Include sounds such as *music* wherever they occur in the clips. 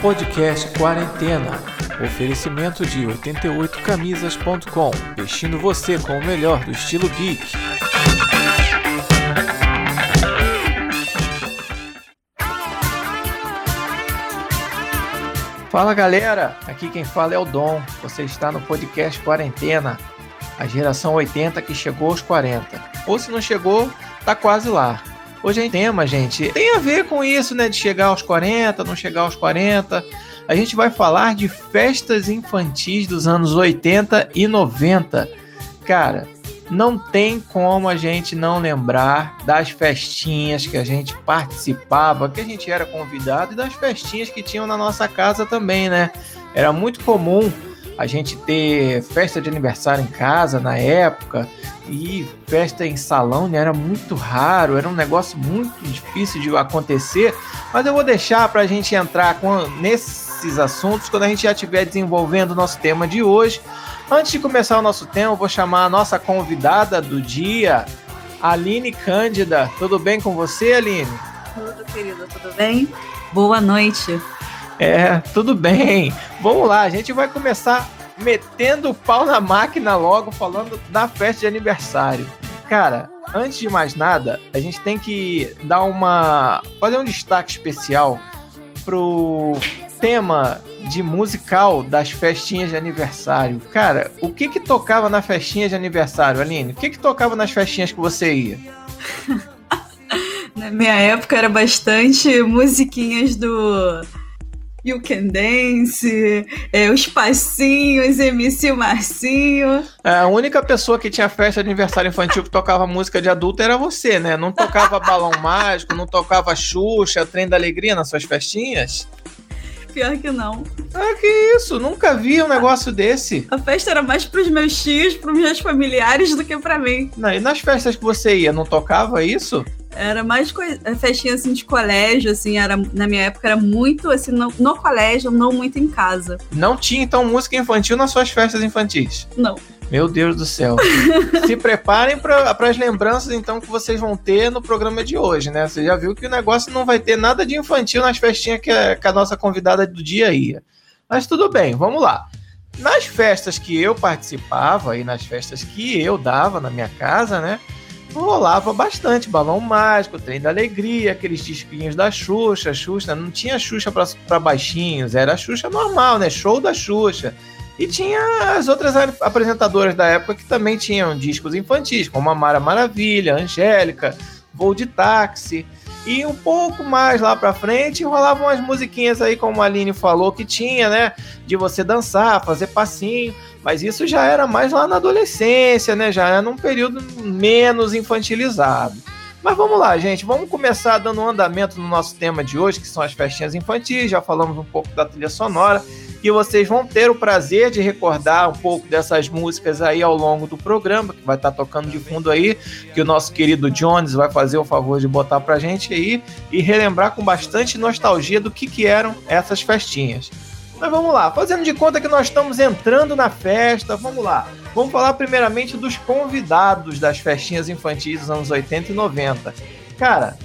Podcast Quarentena. Oferecimento de 88camisas.com. Vestindo você com o melhor do estilo geek. Fala galera, aqui quem fala é o Dom. Você está no podcast Quarentena, a geração 80 que chegou aos 40. Ou se não chegou, tá quase lá. Hoje é tema, gente, tem a ver com isso, né? De chegar aos 40, não chegar aos 40. A gente vai falar de festas infantis dos anos 80 e 90. Cara, não tem como a gente não lembrar das festinhas que a gente participava, que a gente era convidado e das festinhas que tinham na nossa casa também, né? Era muito comum a gente ter festa de aniversário em casa na época e festa em salão né, era muito raro, era um negócio muito difícil de acontecer. Mas eu vou deixar para a gente entrar com, nesses assuntos quando a gente já estiver desenvolvendo o nosso tema de hoje. Antes de começar o nosso tema, eu vou chamar a nossa convidada do dia, Aline Cândida. Tudo bem com você, Aline? Tudo, querida, tudo bem? Boa noite. É, tudo bem. Vamos lá, a gente vai começar metendo o pau na máquina logo, falando da festa de aniversário. Cara, antes de mais nada, a gente tem que dar uma. fazer um destaque especial pro tema de musical das festinhas de aniversário. Cara, o que que tocava na festinha de aniversário, Aline? O que que tocava nas festinhas que você ia? *laughs* na minha época era bastante musiquinhas do You Can Dance, é, os passinhos, MC Marcinho. É, a única pessoa que tinha festa de aniversário infantil que tocava música de adulto era você, né? Não tocava balão mágico, não tocava Xuxa, trem da alegria nas suas festinhas? Pior que não. Ah, que isso? Nunca vi um negócio desse. A festa era mais pros meus tios, pros meus familiares do que para mim. Não, e nas festas que você ia, não tocava isso? Era mais festinha assim de colégio, assim, era na minha época era muito assim no, no colégio, não muito em casa. Não tinha então música infantil nas suas festas infantis? Não. Meu Deus do céu. *laughs* Se preparem para as lembranças então que vocês vão ter no programa de hoje, né? Você já viu que o negócio não vai ter nada de infantil nas festinhas que a, que a nossa convidada do dia ia. Mas tudo bem, vamos lá. Nas festas que eu participava e nas festas que eu dava na minha casa, né? Rolava bastante balão mágico, trem da alegria, aqueles disquinhos da Xuxa, Xuxa, não tinha Xuxa para baixinhos, era Xuxa normal, né? Show da Xuxa. E tinha as outras apresentadoras da época que também tinham discos infantis, como a Mara Maravilha, Angélica, Voo de Táxi. E um pouco mais lá pra frente rolavam umas musiquinhas aí, como a Aline falou, que tinha, né? De você dançar, fazer passinho. Mas isso já era mais lá na adolescência, né? Já era num período menos infantilizado. Mas vamos lá, gente. Vamos começar dando um andamento no nosso tema de hoje, que são as festinhas infantis. Já falamos um pouco da trilha sonora. E vocês vão ter o prazer de recordar um pouco dessas músicas aí ao longo do programa, que vai estar tocando de fundo aí, que o nosso querido Jones vai fazer o favor de botar pra gente aí e relembrar com bastante nostalgia do que, que eram essas festinhas. Mas vamos lá, fazendo de conta que nós estamos entrando na festa, vamos lá. Vamos falar primeiramente dos convidados das festinhas infantis dos anos 80 e 90. Cara,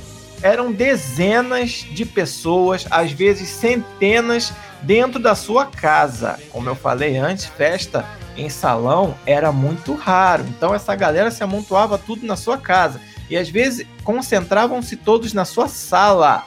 eram dezenas de pessoas, às vezes centenas, dentro da sua casa. Como eu falei antes, festa em salão era muito raro. Então essa galera se amontoava tudo na sua casa. E às vezes concentravam-se todos na sua sala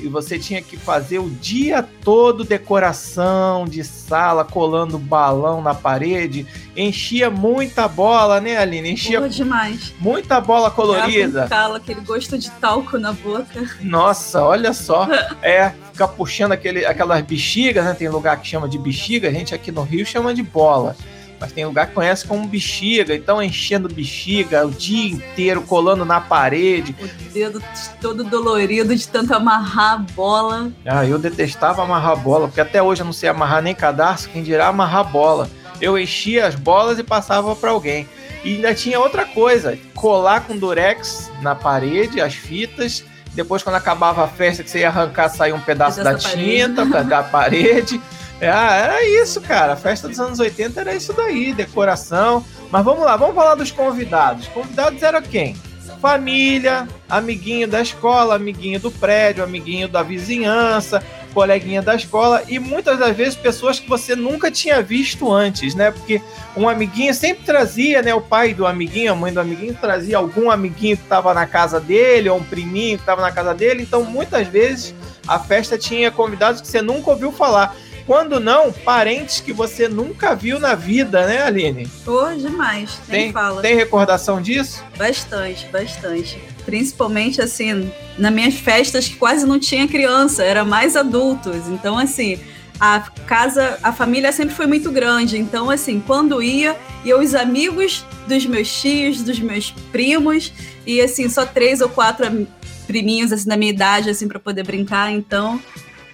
e você tinha que fazer o dia todo decoração de sala, colando balão na parede. Enchia muita bola, né, Aline? Enchia Boa demais. Muita bola colorida. Calo, aquele gosto de talco na boca. Nossa, olha só. *laughs* é, ficar puxando aquele, aquelas bexigas, né? Tem lugar que chama de bexiga, a gente aqui no Rio chama de bola mas tem lugar que conhece como bexiga, então enchendo bexiga o dia inteiro, colando na parede. O dedo todo dolorido de tanto amarrar a bola. Ah, eu detestava amarrar bola, porque até hoje eu não sei amarrar nem cadarço, quem dirá amarrar bola. Eu enchia as bolas e passava para alguém. E ainda tinha outra coisa, colar com durex na parede, as fitas, depois quando acabava a festa que você ia arrancar, sair um pedaço da tinta *laughs* da parede. É, ah, era isso, cara. A festa dos anos 80 era isso daí, decoração. Mas vamos lá, vamos falar dos convidados. Convidados eram quem? família, amiguinho da escola, amiguinho do prédio, amiguinho da vizinhança, coleguinha da escola e muitas das vezes pessoas que você nunca tinha visto antes, né? Porque um amiguinho sempre trazia, né? O pai do amiguinho, a mãe do amiguinho trazia algum amiguinho que estava na casa dele, ou um priminho que estava na casa dele. Então, muitas vezes a festa tinha convidados que você nunca ouviu falar. Quando não, parentes que você nunca viu na vida, né, Aline? Pô, demais. Tem, fala. tem recordação disso? Bastante, bastante. Principalmente, assim, nas minhas festas que quase não tinha criança, era mais adultos. Então, assim, a casa, a família sempre foi muito grande. Então, assim, quando ia, ia os amigos dos meus tios, dos meus primos, e assim, só três ou quatro priminhos assim, da minha idade, assim, para poder brincar. Então,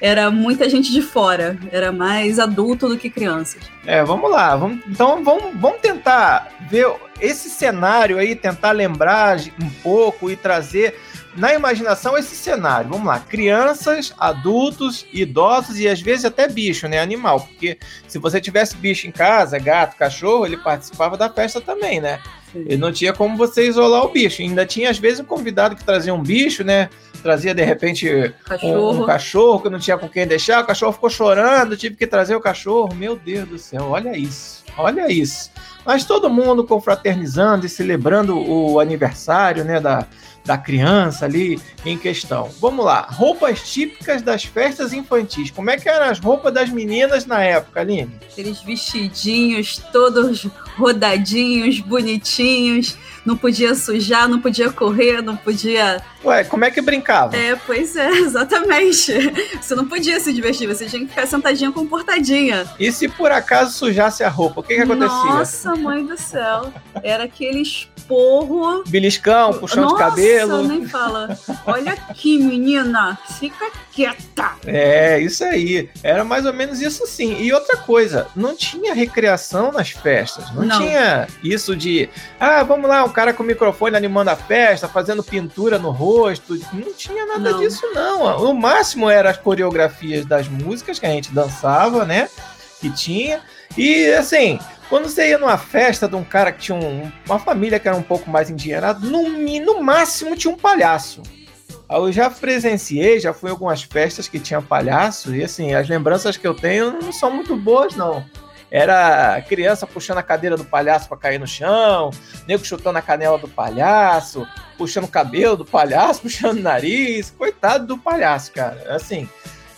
era muita gente de fora, era mais adulto do que crianças. É, vamos lá, vamos, então vamos, vamos tentar ver esse cenário aí, tentar lembrar um pouco e trazer na imaginação esse cenário. Vamos lá, crianças, adultos, idosos e às vezes até bicho, né, animal, porque se você tivesse bicho em casa, gato, cachorro, ele participava da festa também, né? E não tinha como você isolar o bicho. Ainda tinha, às vezes, um convidado que trazia um bicho, né? Trazia, de repente, cachorro. Um, um, cachorro que não tinha com quem deixar. O cachorro ficou chorando, tive que trazer o cachorro. Meu Deus do céu, olha isso. Olha isso. Mas todo mundo confraternizando e celebrando o aniversário, né? Da, da criança ali em questão. Vamos lá, roupas típicas das festas infantis. Como é que eram as roupas das meninas na época, Aline? Aqueles vestidinhos todos rodadinhos, bonitinhos, não podia sujar, não podia correr, não podia. Ué, como é que brincava? É, pois é, *laughs* exatamente. Você não podia se divertir, você tinha que ficar sentadinha comportadinha. E se por acaso sujasse a roupa, o que, que acontecia? Nossa, mãe do céu. Era aquele esporro. Beliscão, puxão Nossa, de cabelo. nem fala. Olha aqui, menina, fica quieta. É, isso aí. Era mais ou menos isso sim. E outra coisa, não tinha recreação nas festas. Não, não. tinha isso de, ah, vamos lá, um cara com o microfone animando a festa, fazendo pintura no rosto. Não tinha nada não. disso, não. O máximo era as coreografias das músicas que a gente dançava, né? Que tinha. E assim, quando você ia numa festa de um cara que tinha um, uma família que era um pouco mais endinheirada, no, no máximo tinha um palhaço. Eu já presenciei, já fui em algumas festas que tinha palhaço, e assim, as lembranças que eu tenho não são muito boas, não. Era criança puxando a cadeira do palhaço para cair no chão, nego chutando a canela do palhaço, puxando o cabelo do palhaço, *laughs* puxando o nariz. Coitado do palhaço, cara. Assim,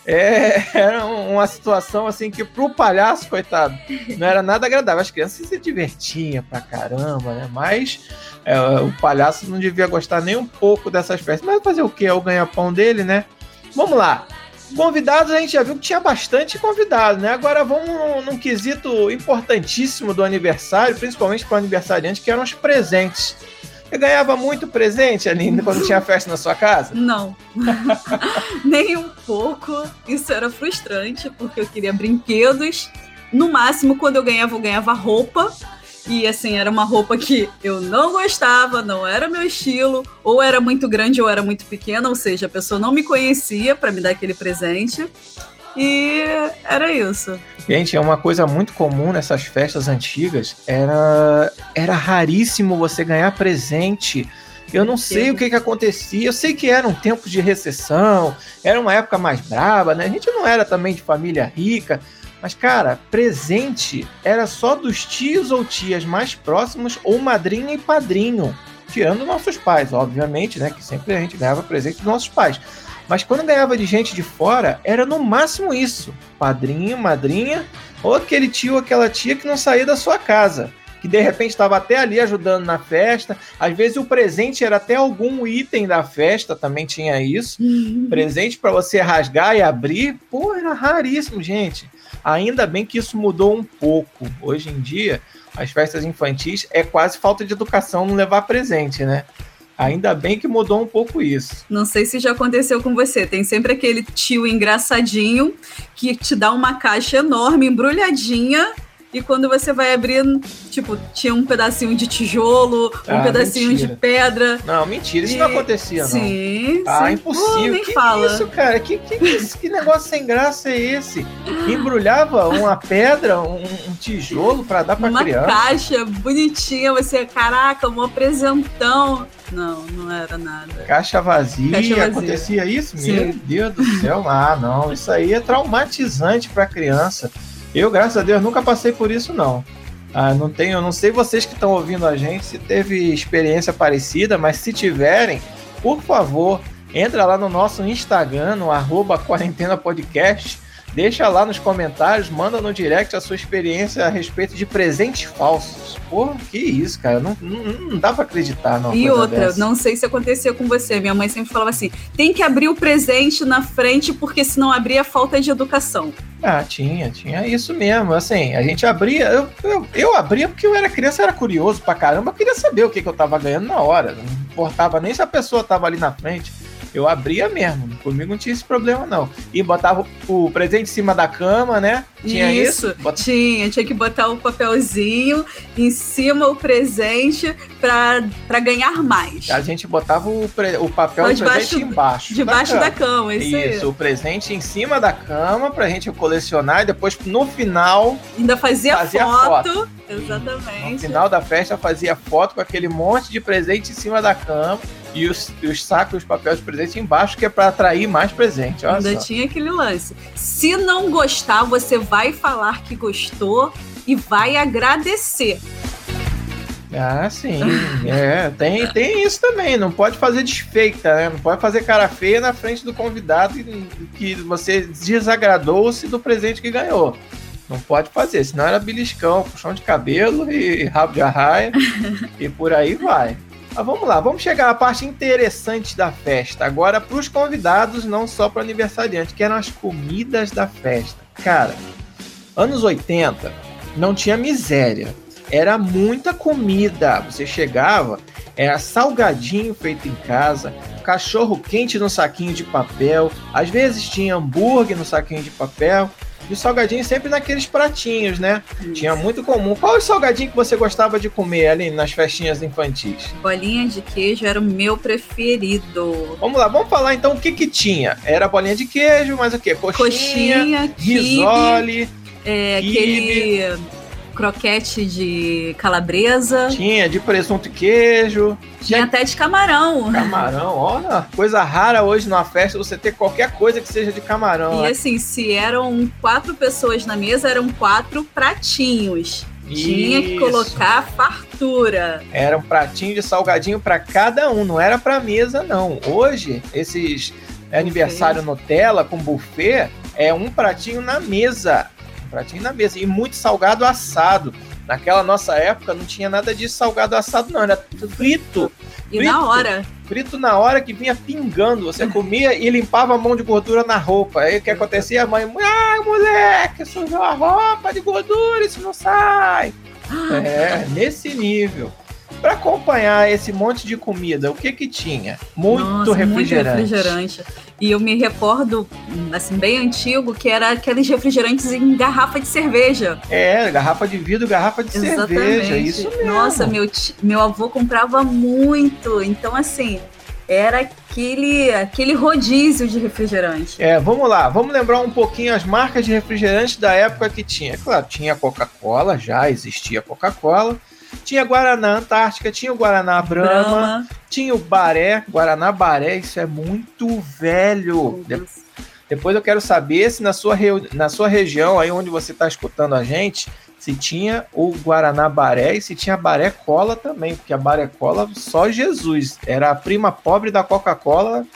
é, *laughs* era uma situação assim que pro palhaço, coitado, não era nada agradável. As crianças se divertiam pra caramba, né? Mas é, o palhaço não devia gostar nem um pouco dessas festas. Mas fazer o que? É o ganha-pão dele, né? Vamos lá. Convidados, a gente já viu que tinha bastante convidado, né? Agora vamos num, num quesito importantíssimo do aniversário, principalmente para o aniversariante, que eram os presentes. Você ganhava muito presente, Aline, quando tinha festa na sua casa? Não. *laughs* Nem um pouco. Isso era frustrante, porque eu queria brinquedos. No máximo, quando eu ganhava, eu ganhava roupa. E assim, era uma roupa que eu não gostava, não era meu estilo, ou era muito grande ou era muito pequena, ou seja, a pessoa não me conhecia para me dar aquele presente. E era isso. Gente, é uma coisa muito comum nessas festas antigas. Era, era raríssimo você ganhar presente. Eu não sei o que, que acontecia. Eu sei que era um tempo de recessão, era uma época mais brava, né? A gente não era também de família rica. Mas, cara, presente era só dos tios ou tias mais próximos ou madrinha e padrinho. Tirando nossos pais, obviamente, né? Que sempre a gente ganhava presente dos nossos pais. Mas quando ganhava de gente de fora, era no máximo isso: padrinho, madrinha, ou aquele tio ou aquela tia que não saía da sua casa. Que de repente estava até ali ajudando na festa. Às vezes o presente era até algum item da festa, também tinha isso. Uhum. Presente para você rasgar e abrir. Pô, era raríssimo, gente. Ainda bem que isso mudou um pouco. Hoje em dia, as festas infantis é quase falta de educação não levar presente, né? Ainda bem que mudou um pouco isso. Não sei se já aconteceu com você. Tem sempre aquele tio engraçadinho que te dá uma caixa enorme, embrulhadinha, e quando você vai abrindo, tipo, tinha um pedacinho de tijolo, um Ah, pedacinho mentira. de pedra. Não, mentira, isso E- não acontecia, não. Sim, Ah, sim. impossível. Pô, nem que fala. isso, cara? Que, que, que, que negócio sem graça é esse? Embrulhava uma pedra, um, um tijolo pra dar pra Uma criança. caixa bonitinha, você, caraca, um apresentão. Não, não era nada. Caixa vazia, Caixa vazia. acontecia isso? Sim. Meu Deus do céu. Ah, não. Isso aí é traumatizante pra criança. Eu, graças a Deus, nunca passei por isso, não. Ah, não tenho, não sei vocês que estão ouvindo a gente se teve experiência parecida, mas se tiverem, por favor, entra lá no nosso Instagram, no arroba quarentena podcast, deixa lá nos comentários, manda no direct a sua experiência a respeito de presentes falsos. Porra, que isso, cara, não, não, não dá pra acreditar, não. E outra, não sei se acontecia com você. Minha mãe sempre falava assim: tem que abrir o presente na frente, porque se não abrir é falta de educação. Ah, tinha, tinha isso mesmo. Assim, a gente abria. Eu, eu, eu abria porque eu era criança, era curioso pra caramba, eu queria saber o que, que eu tava ganhando na hora. Não importava nem se a pessoa tava ali na frente. Eu abria mesmo. Comigo não tinha esse problema, não. E botava o presente em cima da cama, né? Tinha isso. Bota- Tinha, tinha que botar o papelzinho em cima o presente pra, pra ganhar mais. A gente botava o, pre- o papel do presente embaixo. Debaixo da da cama. isso, aí. Isso, o presente em cima da cama pra gente colecionar e depois no final Ainda fazia, Fazia foto. No Exatamente. final da festa fazia foto com aquele monte de presente em cima da cama e os, os sacos, os papéis de presente embaixo, que é pra atrair mais presente. Olha Ainda só. tinha aquele lance. Se não gostar, você vai falar que gostou e vai agradecer. Ah, sim. *laughs* É, tem, tem isso também. Não pode fazer desfeita, né? Não pode fazer cara feia na frente do convidado que você desagradou-se do presente que ganhou. Não pode fazer, senão era beliscão, puxão de cabelo e rabo de arraia *laughs* e por aí vai. Mas vamos lá, vamos chegar à parte interessante da festa. Agora para os convidados, não só para o aniversariante, que eram as comidas da festa. Cara, anos 80 não tinha miséria. Era muita comida. Você chegava, era salgadinho feito em casa, cachorro quente no saquinho de papel, às vezes tinha hambúrguer no saquinho de papel. E o salgadinho sempre naqueles pratinhos, né? Tinha muito comum. Qual é o salgadinho que você gostava de comer ali nas festinhas infantis? Bolinha de queijo era o meu preferido. Vamos lá, vamos falar então o que que tinha. Era bolinha de queijo, mas o que? Coxinha, Coxinha, risole, é, quibe. aquele croquete de calabresa. tinha de presunto e queijo, Tinha até de camarão. camarão. Olha, coisa rara hoje numa festa você ter qualquer coisa que seja de camarão. E né? assim, se eram quatro pessoas na mesa, eram quatro pratinhos. Tinha que Isso. colocar fartura. Era um pratinho de salgadinho para cada um, não era para mesa não. Hoje esses aniversário Nutella com buffet é um pratinho na mesa, pratinho na mesa e muito salgado assado. Naquela nossa época não tinha nada de salgado assado não, era frito, E Frito. na hora, frito na hora que vinha pingando. Você comia e limpava a mão de gordura na roupa. Aí o que acontecia? A mãe, ah, moleque, sujou a roupa de gordura, isso não sai. É, nesse nível. Para acompanhar esse monte de comida, o que que tinha? Muito Nossa, refrigerante. Muito refrigerante. E eu me recordo, assim, bem antigo, que era aqueles refrigerantes em garrafa de cerveja. É, garrafa de vidro, garrafa de cerveja, isso mesmo. Nossa, meu, meu avô comprava muito. Então, assim, era aquele, aquele rodízio de refrigerante. É, vamos lá, vamos lembrar um pouquinho as marcas de refrigerante da época que tinha. Claro, tinha Coca-Cola, já existia Coca-Cola. Tinha Guaraná Antártica, tinha o Guaraná Brahma, Brahma. tinha o Baré, Guaraná Baré, isso é muito velho. De- depois eu quero saber se na sua, na sua região, aí onde você está escutando a gente, se tinha o Guaraná Baré e se tinha Baré Cola também, porque a Baré Cola só Jesus. Era a prima pobre da Coca-Cola,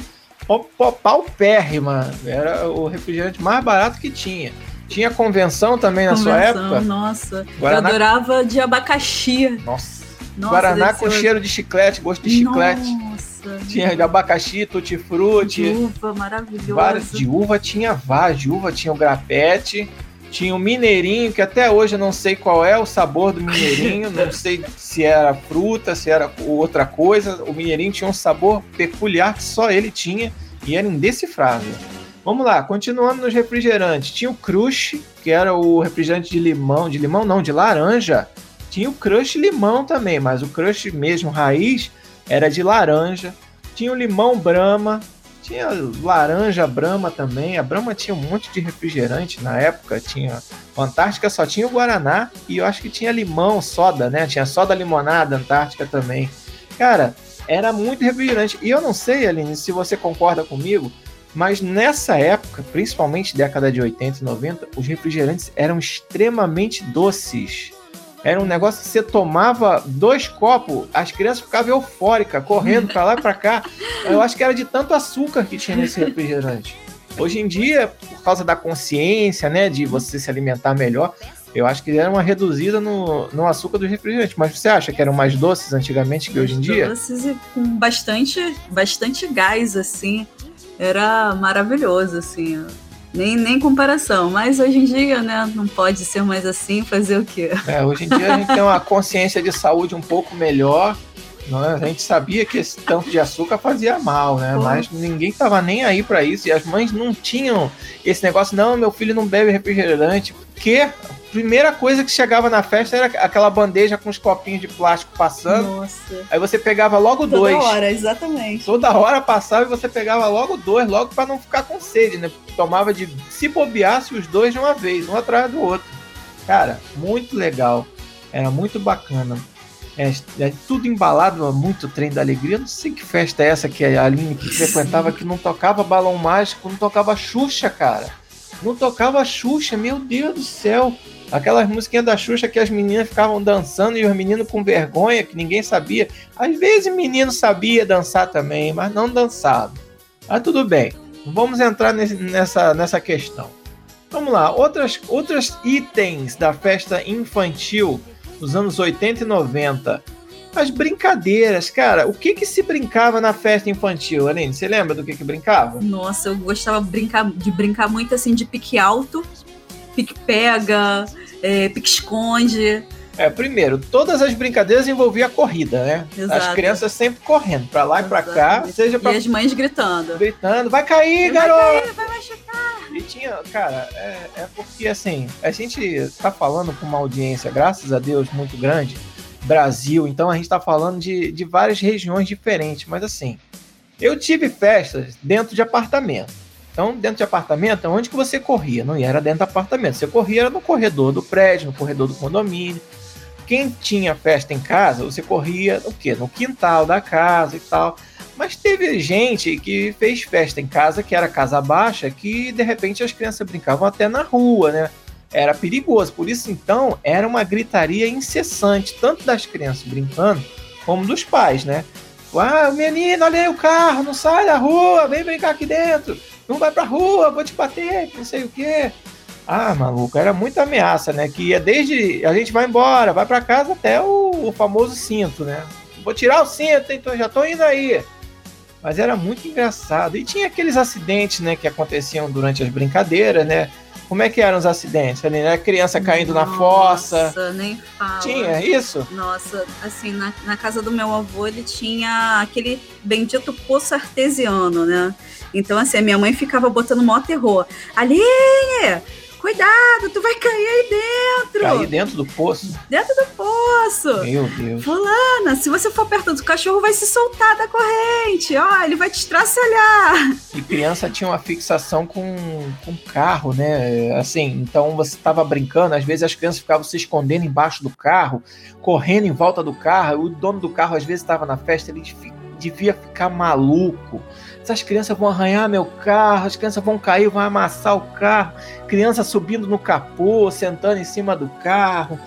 pau- pau- paupérrima. Era o refrigerante mais barato que tinha. Tinha convenção também na sua Convenção, época. Nossa, Guaraná- eu adorava de abacaxi. Nossa. Nossa, Guaraná com cheiro de chiclete, gosto de chiclete. Nossa, Tinha de abacaxi, tutti-frutti. de uva, maravilhoso. Várias, de uva tinha várias, de uva tinha o grapete, tinha o mineirinho, que até hoje eu não sei qual é o sabor do mineirinho, *laughs* não sei se era fruta, se era outra coisa. O mineirinho tinha um sabor peculiar que só ele tinha e era indecifrável. Vamos lá, continuando nos refrigerantes. Tinha o Crush, que era o refrigerante de limão, de limão não, de laranja. Tinha o Crush limão também, mas o Crush mesmo raiz era de laranja. Tinha o limão Brahma, tinha laranja Brahma também. A Brahma tinha um monte de refrigerante na época. Tinha Antártica só tinha o Guaraná e eu acho que tinha limão, soda, né? Tinha soda limonada Antártica também. Cara, era muito refrigerante. E eu não sei, Aline, se você concorda comigo, mas nessa época, principalmente década de 80 e 90, os refrigerantes eram extremamente doces. Era um negócio que você tomava dois copos, as crianças ficavam eufóricas, correndo para lá e para cá. Eu acho que era de tanto açúcar que tinha nesse refrigerante. Hoje em dia, por causa da consciência, né, de você se alimentar melhor, eu acho que era uma reduzida no, no açúcar do refrigerante. Mas você acha que eram mais doces antigamente que hoje em dia? Doces e com bastante, bastante gás, assim. Era maravilhoso, assim. Nem, nem comparação, mas hoje em dia, né, não pode ser mais assim, fazer o quê? É, hoje em dia a gente tem uma consciência de saúde um pouco melhor, é? A gente sabia que esse tanto de açúcar fazia mal, né? Pô. Mas ninguém tava nem aí para isso. E as mães não tinham esse negócio, não, meu filho não bebe refrigerante. Porque primeira coisa que chegava na festa era aquela bandeja com os copinhos de plástico passando. Nossa. Aí você pegava logo Toda dois. Toda hora, exatamente. Toda hora passava e você pegava logo dois, logo para não ficar com sede, né? Tomava de. Se bobeasse os dois de uma vez, um atrás do outro. Cara, muito legal. Era muito bacana. É, é, tudo embalado, muito trem da alegria. Não sei que festa é essa que a Aline que frequentava, que não tocava balão mágico, não tocava Xuxa, cara. Não tocava Xuxa, meu Deus do céu. Aquelas musiquinhas da Xuxa que as meninas ficavam dançando e os meninos com vergonha, que ninguém sabia. Às vezes menino sabia dançar também, mas não dançava. Mas tudo bem, vamos entrar nessa, nessa questão. Vamos lá, outras, outros itens da festa infantil dos anos 80 e 90. As brincadeiras, cara, o que que se brincava na festa infantil, Aline? Você lembra do que que brincava? Nossa, eu gostava de brincar, de brincar muito assim de pique alto, pique pega, é, pique-esconde. É, primeiro, todas as brincadeiras envolviam a corrida, né? Exato. As crianças sempre correndo para lá e para cá, seja pra... E as mães gritando. Gritando, vai cair, vai garoto! Cair, vai machucar! E tinha, cara, é, é porque assim, a gente tá falando com uma audiência, graças a Deus, muito grande, Brasil, então a gente tá falando de, de várias regiões diferentes, mas assim, eu tive festas dentro de apartamento. Então, dentro de apartamento, onde que você corria? Não era dentro do apartamento. Você corria no corredor do prédio, no corredor do condomínio. Quem tinha festa em casa, você corria o quê? No quintal da casa e tal. Mas teve gente que fez festa em casa, que era casa baixa, que de repente as crianças brincavam até na rua, né? Era perigoso. Por isso, então, era uma gritaria incessante, tanto das crianças brincando, como dos pais, né? Ah, menino, olha aí o carro, não sai da rua, vem brincar aqui dentro não vai pra rua, vou te bater, não sei o quê. Ah, maluco, era muita ameaça, né? Que ia desde a gente vai embora, vai para casa até o, o, famoso cinto, né? Vou tirar o cinto, então já tô indo aí. Mas era muito engraçado. E tinha aqueles acidentes, né, que aconteciam durante as brincadeiras, né? Como é que eram os acidentes? Ali, né? Criança caindo Nossa, na fossa. Nossa, nem fala. Tinha isso? Nossa, assim, na, na casa do meu avô, ele tinha aquele bendito poço artesiano, né? Então, assim, a minha mãe ficava botando mó terror. Aline, Cuidado, tu vai cair aí dentro. Cair dentro do poço? Dentro do poço. Meu Deus. Fulana, se você for perto do cachorro, vai se soltar da corrente. Ó, ele vai te estraçalhar. E criança tinha uma fixação com, com carro, né? Assim, então você estava brincando, às vezes as crianças ficavam se escondendo embaixo do carro, correndo em volta do carro. O dono do carro, às vezes, estava na festa, ele devia ficar maluco essas crianças vão arranhar meu carro, as crianças vão cair, vão amassar o carro, criança subindo no capô, sentando em cima do carro.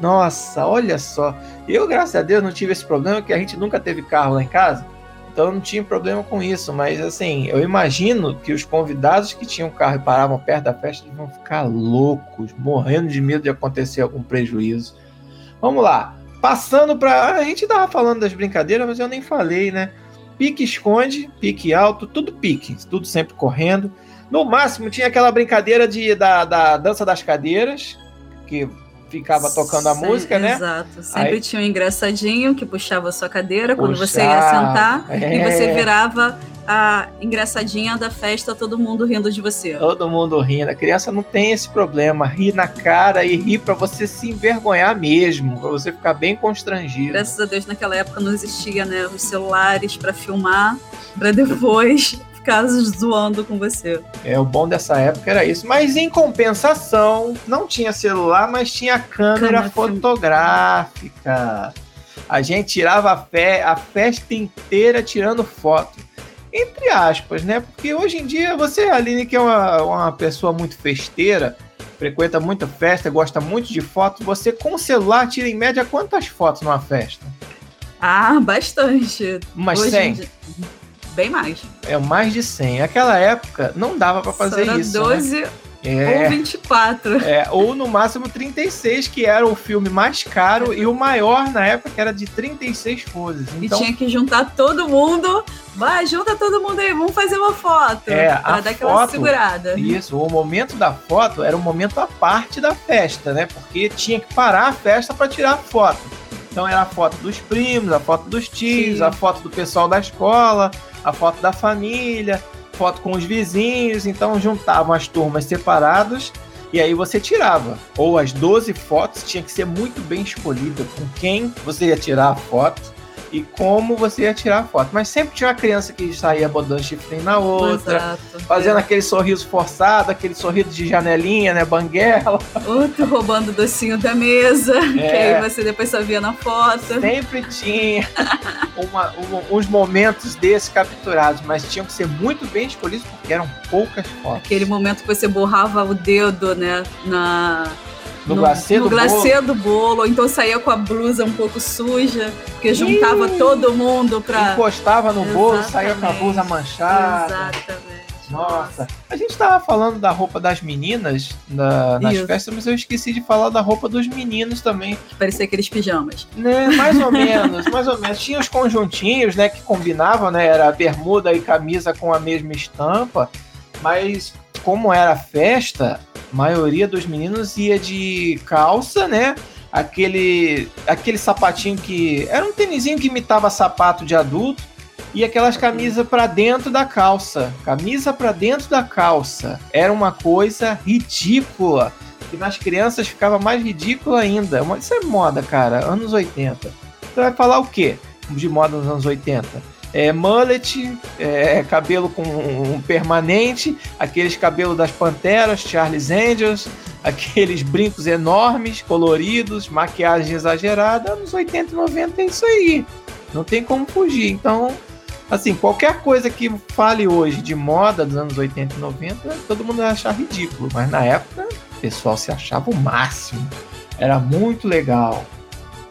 Nossa, olha só. Eu, graças a Deus, não tive esse problema, que a gente nunca teve carro lá em casa. Então eu não tinha problema com isso, mas assim, eu imagino que os convidados que tinham carro e paravam perto da festa vão ficar loucos, morrendo de medo de acontecer algum prejuízo. Vamos lá. Passando para a gente tava falando das brincadeiras, mas eu nem falei, né? Pique esconde, pique alto, tudo pique, tudo sempre correndo. No máximo tinha aquela brincadeira de, da, da dança das cadeiras, que ficava tocando a Sim, música, né? Exato. Sempre Aí, tinha um engraçadinho que puxava a sua cadeira quando você ia sentar é. e você virava a engraçadinha da festa, todo mundo rindo de você. Todo mundo rindo. A criança não tem esse problema. Rir na cara e rir para você se envergonhar mesmo, para você ficar bem constrangido. Graças a Deus, naquela época não existia, né? Os celulares para filmar, para depois ficar zoando com você. É, o bom dessa época era isso. Mas em compensação, não tinha celular, mas tinha câmera, câmera fotográfica. A gente tirava a, fe a festa inteira tirando foto. Entre aspas, né? Porque hoje em dia você, Aline, que é uma, uma pessoa muito festeira, frequenta muita festa, gosta muito de foto, você com o celular tira em média quantas fotos numa festa? Ah, bastante. Umas hoje 100? Bem mais. É, mais de 100. Naquela época não dava para fazer Só isso. 12 né? É, ou 24. É, ou no máximo 36, que era o filme mais caro e o maior na época, que era de 36 poses. Então, e tinha que juntar todo mundo. Vai, junta todo mundo aí, vamos fazer uma foto. É, pra dar aquela foto, segurada. Isso, o momento da foto era um momento à parte da festa, né? Porque tinha que parar a festa para tirar a foto. Então era a foto dos primos, a foto dos tios, Sim. a foto do pessoal da escola, a foto da família foto com os vizinhos, então juntavam as turmas separadas e aí você tirava. Ou as 12 fotos tinha que ser muito bem escolhida com quem você ia tirar a foto e como você ia tirar a foto. Mas sempre tinha uma criança que saía botando chifrinho na outra, Exato, fazendo é. aquele sorriso forçado, aquele sorriso de janelinha, né? Banguela. Outro roubando o docinho da mesa, é. *laughs* que aí você depois só via na foto. Sempre tinha uma, uns momentos desses capturados, mas tinham que ser muito bem escolhidos porque eram poucas fotos. Aquele momento que você borrava o dedo, né? Na no, no glacê, do, do bolo. Ou então saía com a blusa um pouco suja, porque juntava Ih, todo mundo pra. Encostava no Exatamente. bolo, saía com a blusa manchada. Exatamente. Nossa, a gente tava falando da roupa das meninas na, nas Isso. festas, mas eu esqueci de falar da roupa dos meninos também. Parecia aqueles pijamas. Né, mais ou menos, mais ou menos. Tinha os conjuntinhos, né, que combinavam, né, era bermuda e camisa com a mesma estampa, mas como era festa, maioria dos meninos ia de calça, né? Aquele, aquele sapatinho que. Era um tênisinho que imitava sapato de adulto. E aquelas camisas para dentro da calça. Camisa para dentro da calça. Era uma coisa ridícula. E nas crianças ficava mais ridícula ainda. Isso é moda, cara. Anos 80. Você vai falar o quê de moda nos anos 80? É, mullet, é, cabelo com um permanente, aqueles cabelos das Panteras, Charles Angels, *laughs* aqueles brincos enormes, coloridos, maquiagem exagerada, anos 80 e 90 é isso aí. Não tem como fugir. Então, assim, qualquer coisa que fale hoje de moda dos anos 80 e 90, todo mundo vai achar ridículo. Mas na época, o pessoal se achava o máximo. Era muito legal.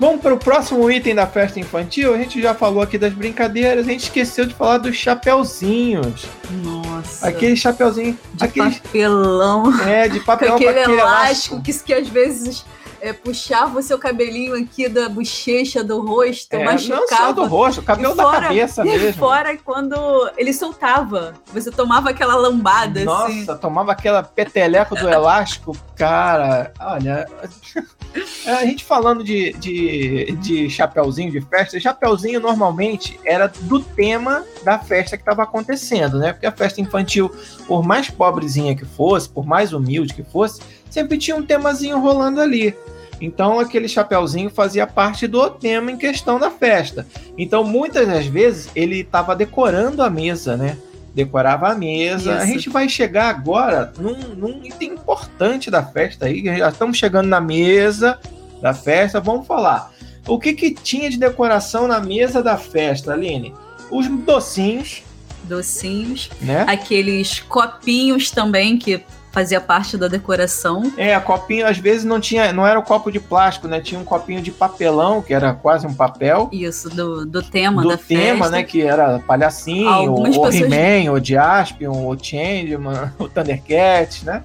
Vamos para o próximo item da festa infantil. A gente já falou aqui das brincadeiras, a gente esqueceu de falar dos chapeuzinhos. Nossa. Aquele chapeuzinho. De aquele... papelão. É, de papelão. *laughs* Aquele, aquele elástico, elástico. Que, que às vezes é, puxava o seu cabelinho aqui da bochecha, do rosto, é, machucava. Não só do rosto, o cabelo fora, da cabeça mesmo. E fora quando ele soltava, você tomava aquela lambada Nossa, assim. tomava aquela peteleco do elástico, cara, olha... *laughs* A gente falando de, de, de chapeuzinho de festa, chapeuzinho normalmente era do tema da festa que estava acontecendo, né? Porque a festa infantil, por mais pobrezinha que fosse, por mais humilde que fosse, sempre tinha um temazinho rolando ali. Então aquele chapeuzinho fazia parte do tema em questão da festa. Então muitas das vezes ele estava decorando a mesa, né? Decorava a mesa. Isso. A gente vai chegar agora num, num, item importante da festa aí. Já estamos chegando na mesa da festa. Vamos falar. O que, que tinha de decoração na mesa da festa, Aline? Os docinhos. Docinhos. Né? Aqueles copinhos também que fazia parte da decoração. É, a copinho às vezes não tinha, não era o um copo de plástico, né? Tinha um copinho de papelão, que era quase um papel. Isso, do, do tema do da tema, festa. né? Que era palhacinho, Algumas o, pessoas... He-Man, o Jaspion, o Changeman, *laughs* o Thundercat, né?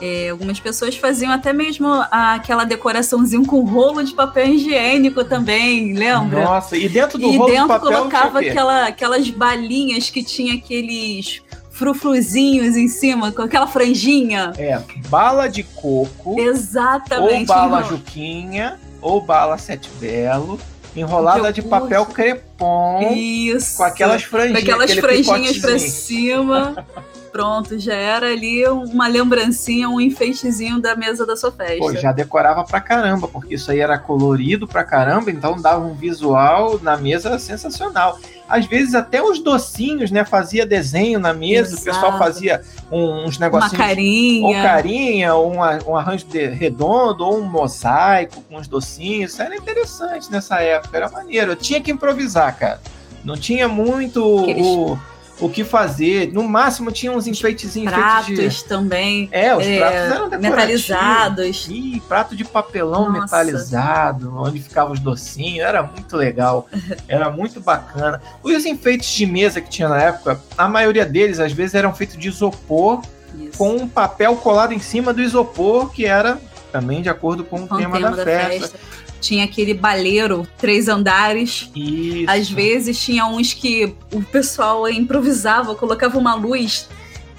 É, algumas pessoas faziam até mesmo aquela decoraçãozinho com rolo de papel higiênico também, lembra? Nossa, e dentro do e rolo dentro de papel colocava aquela, aquelas balinhas que tinha aqueles frufruzinhos em cima, com aquela franjinha. É, bala de coco. Exatamente. Ou bala Juquinha, ou bala Sete Belo. enrolada de papel crepom. Isso. Com aquelas franjinhas. Com aquelas franjinhas pra cima. *laughs* Pronto, já era ali uma lembrancinha, um enfeitezinho da mesa da sua festa. Pô, já decorava pra caramba, porque isso aí era colorido pra caramba, então dava um visual na mesa sensacional. Às vezes até os docinhos, né? Fazia desenho na mesa, Exato. o pessoal fazia uns negocinhos. Uma carinha. Ou carinha, ou um, um arranjo de, redondo, ou um mosaico com uns docinhos. Isso era interessante nessa época, era maneiro. Eu tinha que improvisar, cara. Não tinha muito Aqueles... o o que fazer. No máximo tinha uns enfeitezinhos pratos de... também. É, os é, pratos eram metalizados. Ih, prato de papelão Nossa. metalizado, onde ficavam os docinhos, era muito legal. *laughs* Era muito bacana. Os enfeites de mesa que tinha na época, a maioria deles às vezes eram feitos de isopor Isso. com um papel colado em cima do isopor que era também de acordo com o, com tema, tema, da, da festa. festa tinha aquele baleiro, três andares. Isso. Às vezes tinha uns que o pessoal improvisava, colocava uma luz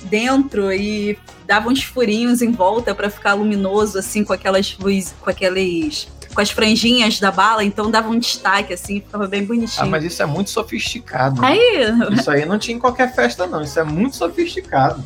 dentro e dava uns furinhos em volta para ficar luminoso, assim, com aquelas luzes, com aqueles com as franjinhas da bala, então dava um destaque, assim, ficava bem bonitinho. Ah, mas isso é muito sofisticado. Aí... Isso aí não tinha em qualquer festa, não. Isso é muito sofisticado.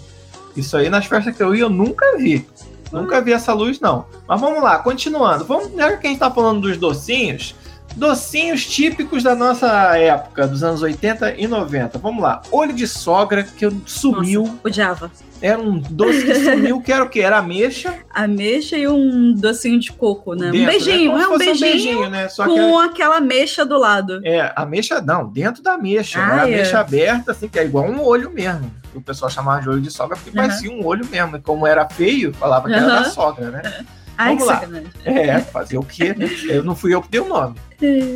Isso aí nas festas que eu ia, eu nunca vi. Nunca vi essa luz, não. Mas vamos lá, continuando. Vamos, já que a gente tá falando dos docinhos, docinhos típicos da nossa época, dos anos 80 e 90. Vamos lá. Olho de sogra, que sumiu. Nossa, odiava. Era um doce que sumiu, que era o quê? Era ameixa. *laughs* Ameixa e um docinho de coco, né? Dentro, um beijinho, né? é um beijinho, um beijinho né? Só com era... aquela ameixa do lado. É, ameixa não, dentro da ameixa. Ah, era é. ameixa aberta, assim, que é igual um olho mesmo o pessoal chamava de olho de sogra porque uhum. parecia um olho mesmo. E como era feio, falava que uhum. era da sogra, né? Ai, Vamos lá. É, fazer o quê? Eu não fui eu que dei o nome.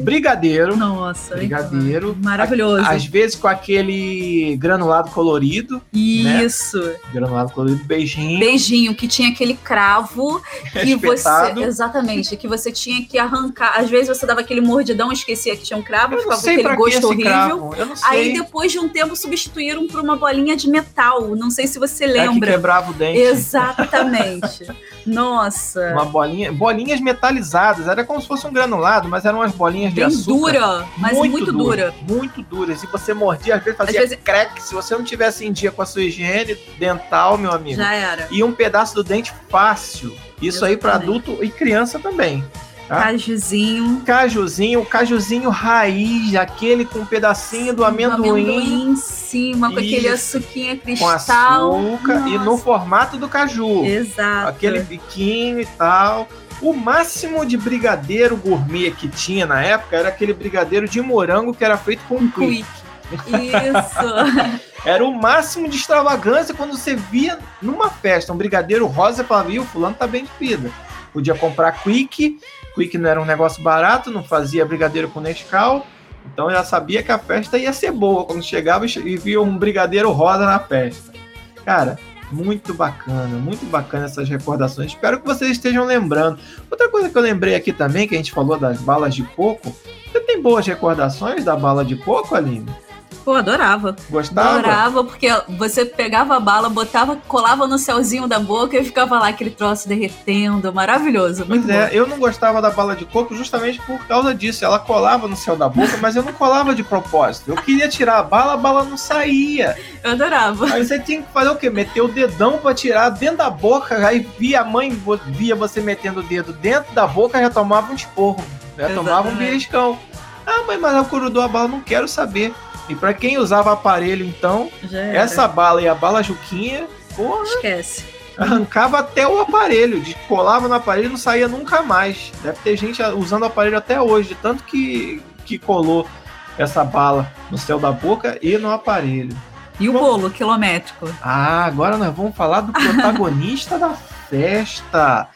Brigadeiro. Nossa, brigadeiro. Maravilhoso. Às vezes com aquele granulado colorido. Né? Isso. Né? Granulado colorido, beijinho. Beijinho, que tinha aquele cravo que você. Exatamente, que você tinha que arrancar. Às vezes você dava aquele mordidão, esquecia que tinha um cravo, ficava com aquele gosto horrível. Aí depois de um tempo substituíram por uma bolinha de metal. Não sei se você lembra. É que quebrava o dente. Exatamente. *laughs* Nossa. Uma bolinha. Bolinhas metalizadas. Era como se fosse um granulado, mas eram umas bolinhas Bem de açúcar. dura, mas muito, muito dura, dura. Muito duras. E você mordia, às vezes fazia às vezes... crack. Se você não tivesse em dia com a sua higiene dental, meu amigo. Já era. E um pedaço do dente fácil. Isso Exatamente. aí para adulto e criança também. Tá? Cajuzinho. Cajuzinho, cajuzinho raiz, aquele com um pedacinho do amendoim. amendoim em cima, com Isso. aquele açuquinha cristal. Com açúcar Nossa. e no formato do caju. Exato. Aquele biquinho e tal. O máximo de brigadeiro gourmet que tinha na época era aquele brigadeiro de morango que era feito com quick. Isso. *laughs* era o máximo de extravagância quando você via numa festa um brigadeiro rosa e falava, o fulano tá bem de vida. Podia comprar quick, quick não era um negócio barato, não fazia brigadeiro com Nescau, então já sabia que a festa ia ser boa quando chegava e via um brigadeiro rosa na festa. Cara, muito bacana, muito bacana essas recordações. Espero que vocês estejam lembrando. Outra coisa que eu lembrei aqui também, que a gente falou das balas de coco. Você tem boas recordações da bala de coco, Aline? Pô, adorava. Gostava? Adorava, porque você pegava a bala, botava, colava no céuzinho da boca e ficava lá aquele troço derretendo. Maravilhoso. Pois é, bom. eu não gostava da bala de coco justamente por causa disso. Ela colava no céu da boca, mas eu não colava de propósito. Eu queria tirar a bala, a bala não saía. Eu adorava. Aí você tinha que fazer o quê? Meter o dedão pra tirar dentro da boca. Aí via a mãe, via você metendo o dedo dentro da boca, já tomava um esporro. Já tomava um beliscão. Ah, mãe, mas a curudou a bala, não quero saber. E para quem usava aparelho, então, essa bala e a bala Juquinha, porra, esquece. Arrancava até o aparelho, de, colava no aparelho e não saía nunca mais. Deve ter gente usando o aparelho até hoje, tanto que, que colou essa bala no céu da boca e no aparelho. E o bolo quilométrico? Ah, agora nós vamos falar do protagonista *laughs* da festa.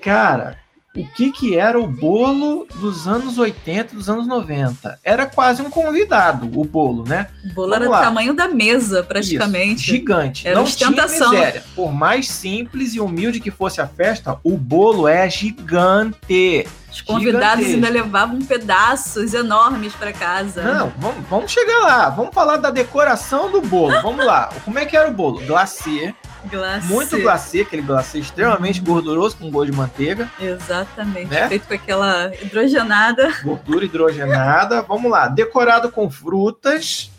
Cara, o que, que era o bolo dos anos 80, dos anos 90. Era quase um convidado, o bolo, né? O bolo Vamos era lá. do tamanho da mesa, praticamente. Isso, gigante. Era Não ostentação. tinha miséria. Por mais simples e humilde que fosse a festa, o bolo é gigante. Os convidados ainda levavam pedaços enormes para casa. Não, vamos, vamos chegar lá. Vamos falar da decoração do bolo. Vamos lá. Como é que era o bolo? Glacê Glacê. Muito glacê, aquele glacê extremamente gorduroso com gosto de manteiga. Exatamente. Né? Feito com aquela hidrogenada. Gordura hidrogenada. Vamos lá. Decorado com frutas.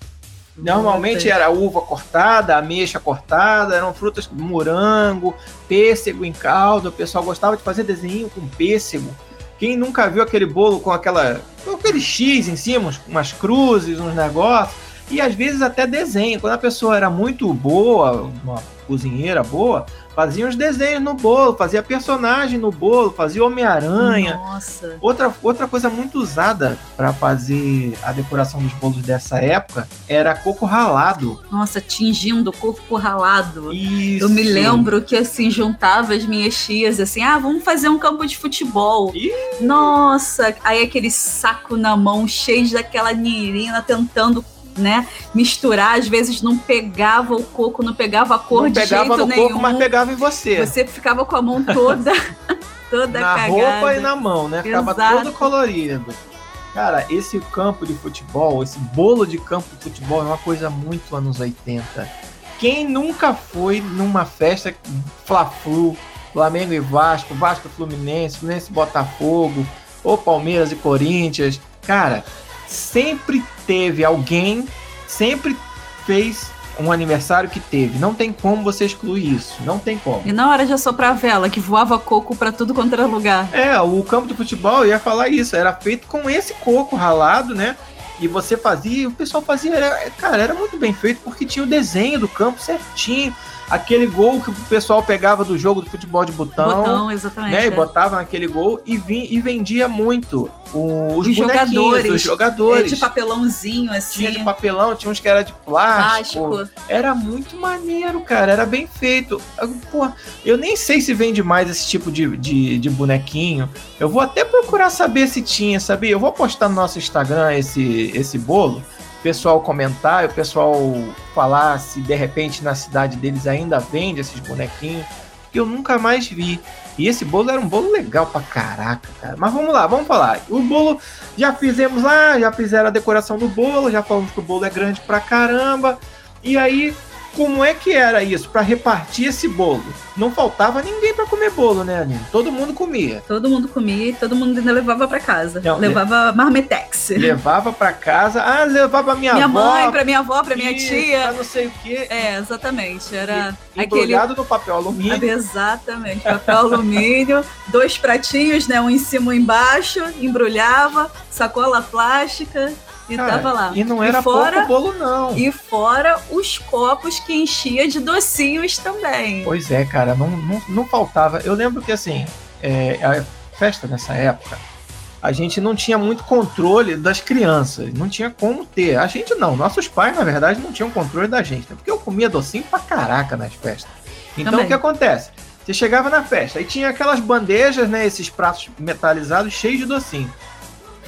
Normalmente era uva cortada, ameixa cortada, eram frutas como morango, pêssego em calda. O pessoal gostava de fazer desenho com pêssego. Quem nunca viu aquele bolo com aquela com aquele X em cima, umas cruzes, uns negócios, e às vezes até desenho. Quando a pessoa era muito boa, uma cozinheira boa, fazia uns desenhos no bolo, fazia personagem no bolo, fazia Homem-Aranha. Nossa. Outra, outra coisa muito usada para fazer a decoração dos bolos dessa época era coco ralado. Nossa, tingindo o corpo ralado. Isso. Eu me lembro que assim juntava as minhas tias assim, ah, vamos fazer um campo de futebol. Ih. Nossa, aí aquele saco na mão cheio daquela nirina tentando, né, misturar, às vezes não pegava o coco, não pegava a cor Não de pegava jeito no nenhum. coco, mas pegava em você. Você ficava com a mão toda *laughs* toda na cagada. roupa e na mão, né? Ficava Exato. todo colorido. Cara, esse campo de futebol, esse bolo de campo de futebol é uma coisa muito anos 80. Quem nunca foi numa festa Fla-Flu, Flamengo e Vasco, Vasco Fluminense, Fluminense Botafogo, ou Palmeiras e Corinthians, cara, sempre teve alguém, sempre fez um aniversário que teve. Não tem como você excluir isso. Não tem como. E na hora de assoprar a vela, que voava coco pra tudo quanto era lugar. É, o campo de futebol ia falar isso, era feito com esse coco ralado, né? E você fazia, o pessoal fazia, era- cara, era muito bem feito porque tinha o desenho do campo certinho. Aquele gol que o pessoal pegava do jogo do futebol de botão, Botão, exatamente. né? E é. botava naquele gol e, vim, e vendia muito o- os, Os jogadores. os jogadores. É, de papelãozinho, assim. Tinha de papelão, tinha uns que era de plástico. plástico. Era muito maneiro, cara. Era bem feito. Eu- Pô, eu nem sei se vende mais esse tipo de, de, de bonequinho. Eu vou até procurar saber se tinha, sabia? Eu vou postar no nosso Instagram esse, esse bolo. Pessoal comentar, o pessoal falar se de repente na cidade deles ainda vende esses bonequinhos. Que eu nunca mais vi. E esse bolo era um bolo legal pra caraca, cara. Mas vamos lá, vamos falar. O bolo já fizemos lá, já fizeram a decoração do bolo, já falamos que o bolo é grande pra caramba. E aí, como é que era isso para repartir esse bolo? Não faltava ninguém para comer bolo, né, Aline? Todo mundo comia. Todo mundo comia e todo mundo ainda levava pra casa. Não, levava marmitex. Levava para casa, ah, levava minha, minha avó. mãe, pra minha avó, pra minha tia. pra não sei o quê. É, exatamente. Era aquele. Embrulhado no papel alumínio. Exatamente, papel alumínio, *laughs* dois pratinhos, né? Um em cima e um embaixo, embrulhava, sacola plástica e Cara, tava lá. E não era fora, pouco bolo, não. E fora os copos que enchia de docinhos também. Pois é, cara, não, não, não faltava. Eu lembro que assim, é, a festa nessa época, a gente não tinha muito controle das crianças. Não tinha como ter. A gente não, nossos pais, na verdade, não tinham controle da gente. Né? Porque eu comia docinho pra caraca nas festas. Então Também. o que acontece? Você chegava na festa e tinha aquelas bandejas, né? Esses pratos metalizados cheios de docinho.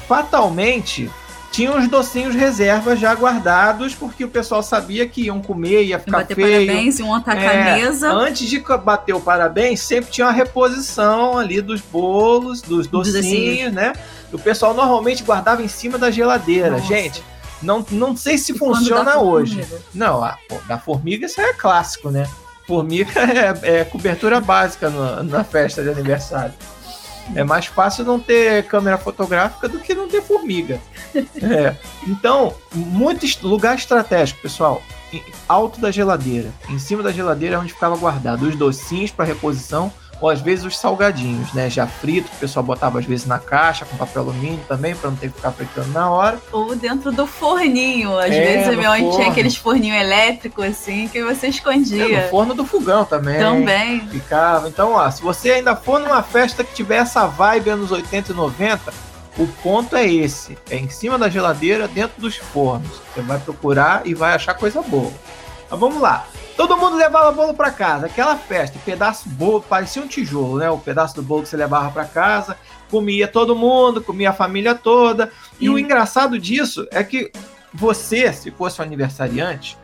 Fatalmente, tinha os docinhos reservas já guardados, porque o pessoal sabia que iam comer, ia ficar bater feio. parabéns e um atacar É, a mesa. Antes de bater o parabéns, sempre tinha uma reposição ali dos bolos, dos docinhos, docinhos. né? O pessoal normalmente guardava em cima da geladeira. Nossa. Gente, não, não sei se E funciona hoje. Não, a, pô, da formiga isso é clássico, né? Formiga *laughs* é, é cobertura básica no- na festa de aniversário. É mais fácil não ter câmera fotográfica do que não ter formiga. *laughs* É. Então, muito est- lugar estratégico, pessoal. Em- Alto da geladeira. Em cima da geladeira é onde ficava guardado os docinhos para reposição ou às vezes os salgadinhos, né? Já frito, o pessoal botava às vezes na caixa com papel alumínio também para não ter que ficar fritando na hora. Ou dentro do forninho. Às É, vezes a minha mãe tinha aqueles forninhos elétricos assim que você É, escondia. no forno do fogão também. Também. Ficava. Então, ó, se você ainda for numa festa que tiver essa vibe anos 80 e 90, o ponto é esse. É em cima da geladeira, dentro dos fornos. Você vai procurar e vai achar coisa boa. Mas vamos lá. Todo mundo levava bolo para casa. Aquela festa, pedaço de bolo, parecia um tijolo, né? O pedaço do bolo que você levava para casa. Comia todo mundo, comia a família toda. E o E- engraçado disso é que você, se fosse um aniversariante,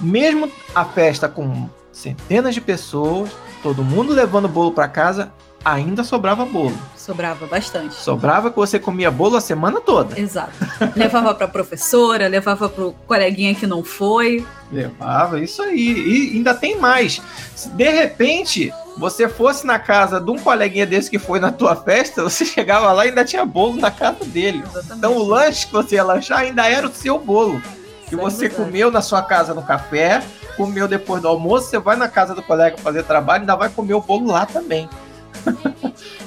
mesmo a festa com centenas de pessoas, todo mundo levando bolo para casa, ainda sobrava bolo. Sobrava bastante. Sobrava que você comia bolo a semana toda. Exato. levava pra professora, levava pro coleguinha que não foi. Levava, isso aí. E ainda tem mais. Se de repente você fosse na casa de um coleguinha desse que foi na tua festa, você chegava lá e ainda tinha bolo na casa dele. Exatamente. Então o lanche que você ia lanchar ainda era o seu bolo. Que Isso é você comeu na sua casa no café, comeu depois do almoço, você vai na casa do colega fazer trabalho e ainda vai comer o bolo lá também.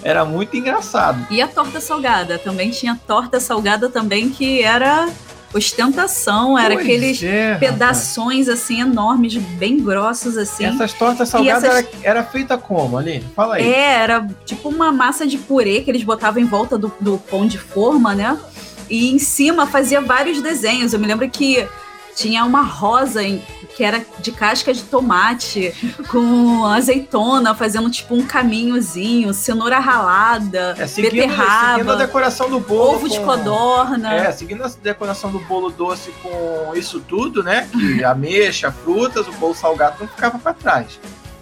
Era muito engraçado. E a torta salgada. Também tinha torta salgada também que era ostentação. Era Pois aqueles é, pedaços assim enormes, bem grossos assim. Essas tortas salgadas essas- era, era feita como, Aline? Fala aí. É, era tipo uma massa de purê que eles botavam em volta do, do pão de forma, né? E em cima fazia vários desenhos. Eu me lembro que tinha uma rosa em- que era de casca de tomate, com azeitona, fazendo tipo um caminhozinho, cenoura ralada, É, seguindo, beterraba, seguindo a decoração do bolo. ovo de com- codorna. É, seguindo a decoração do bolo doce com isso tudo, né? Que *laughs* ameixa, frutas, o bolo salgado não ficava para trás.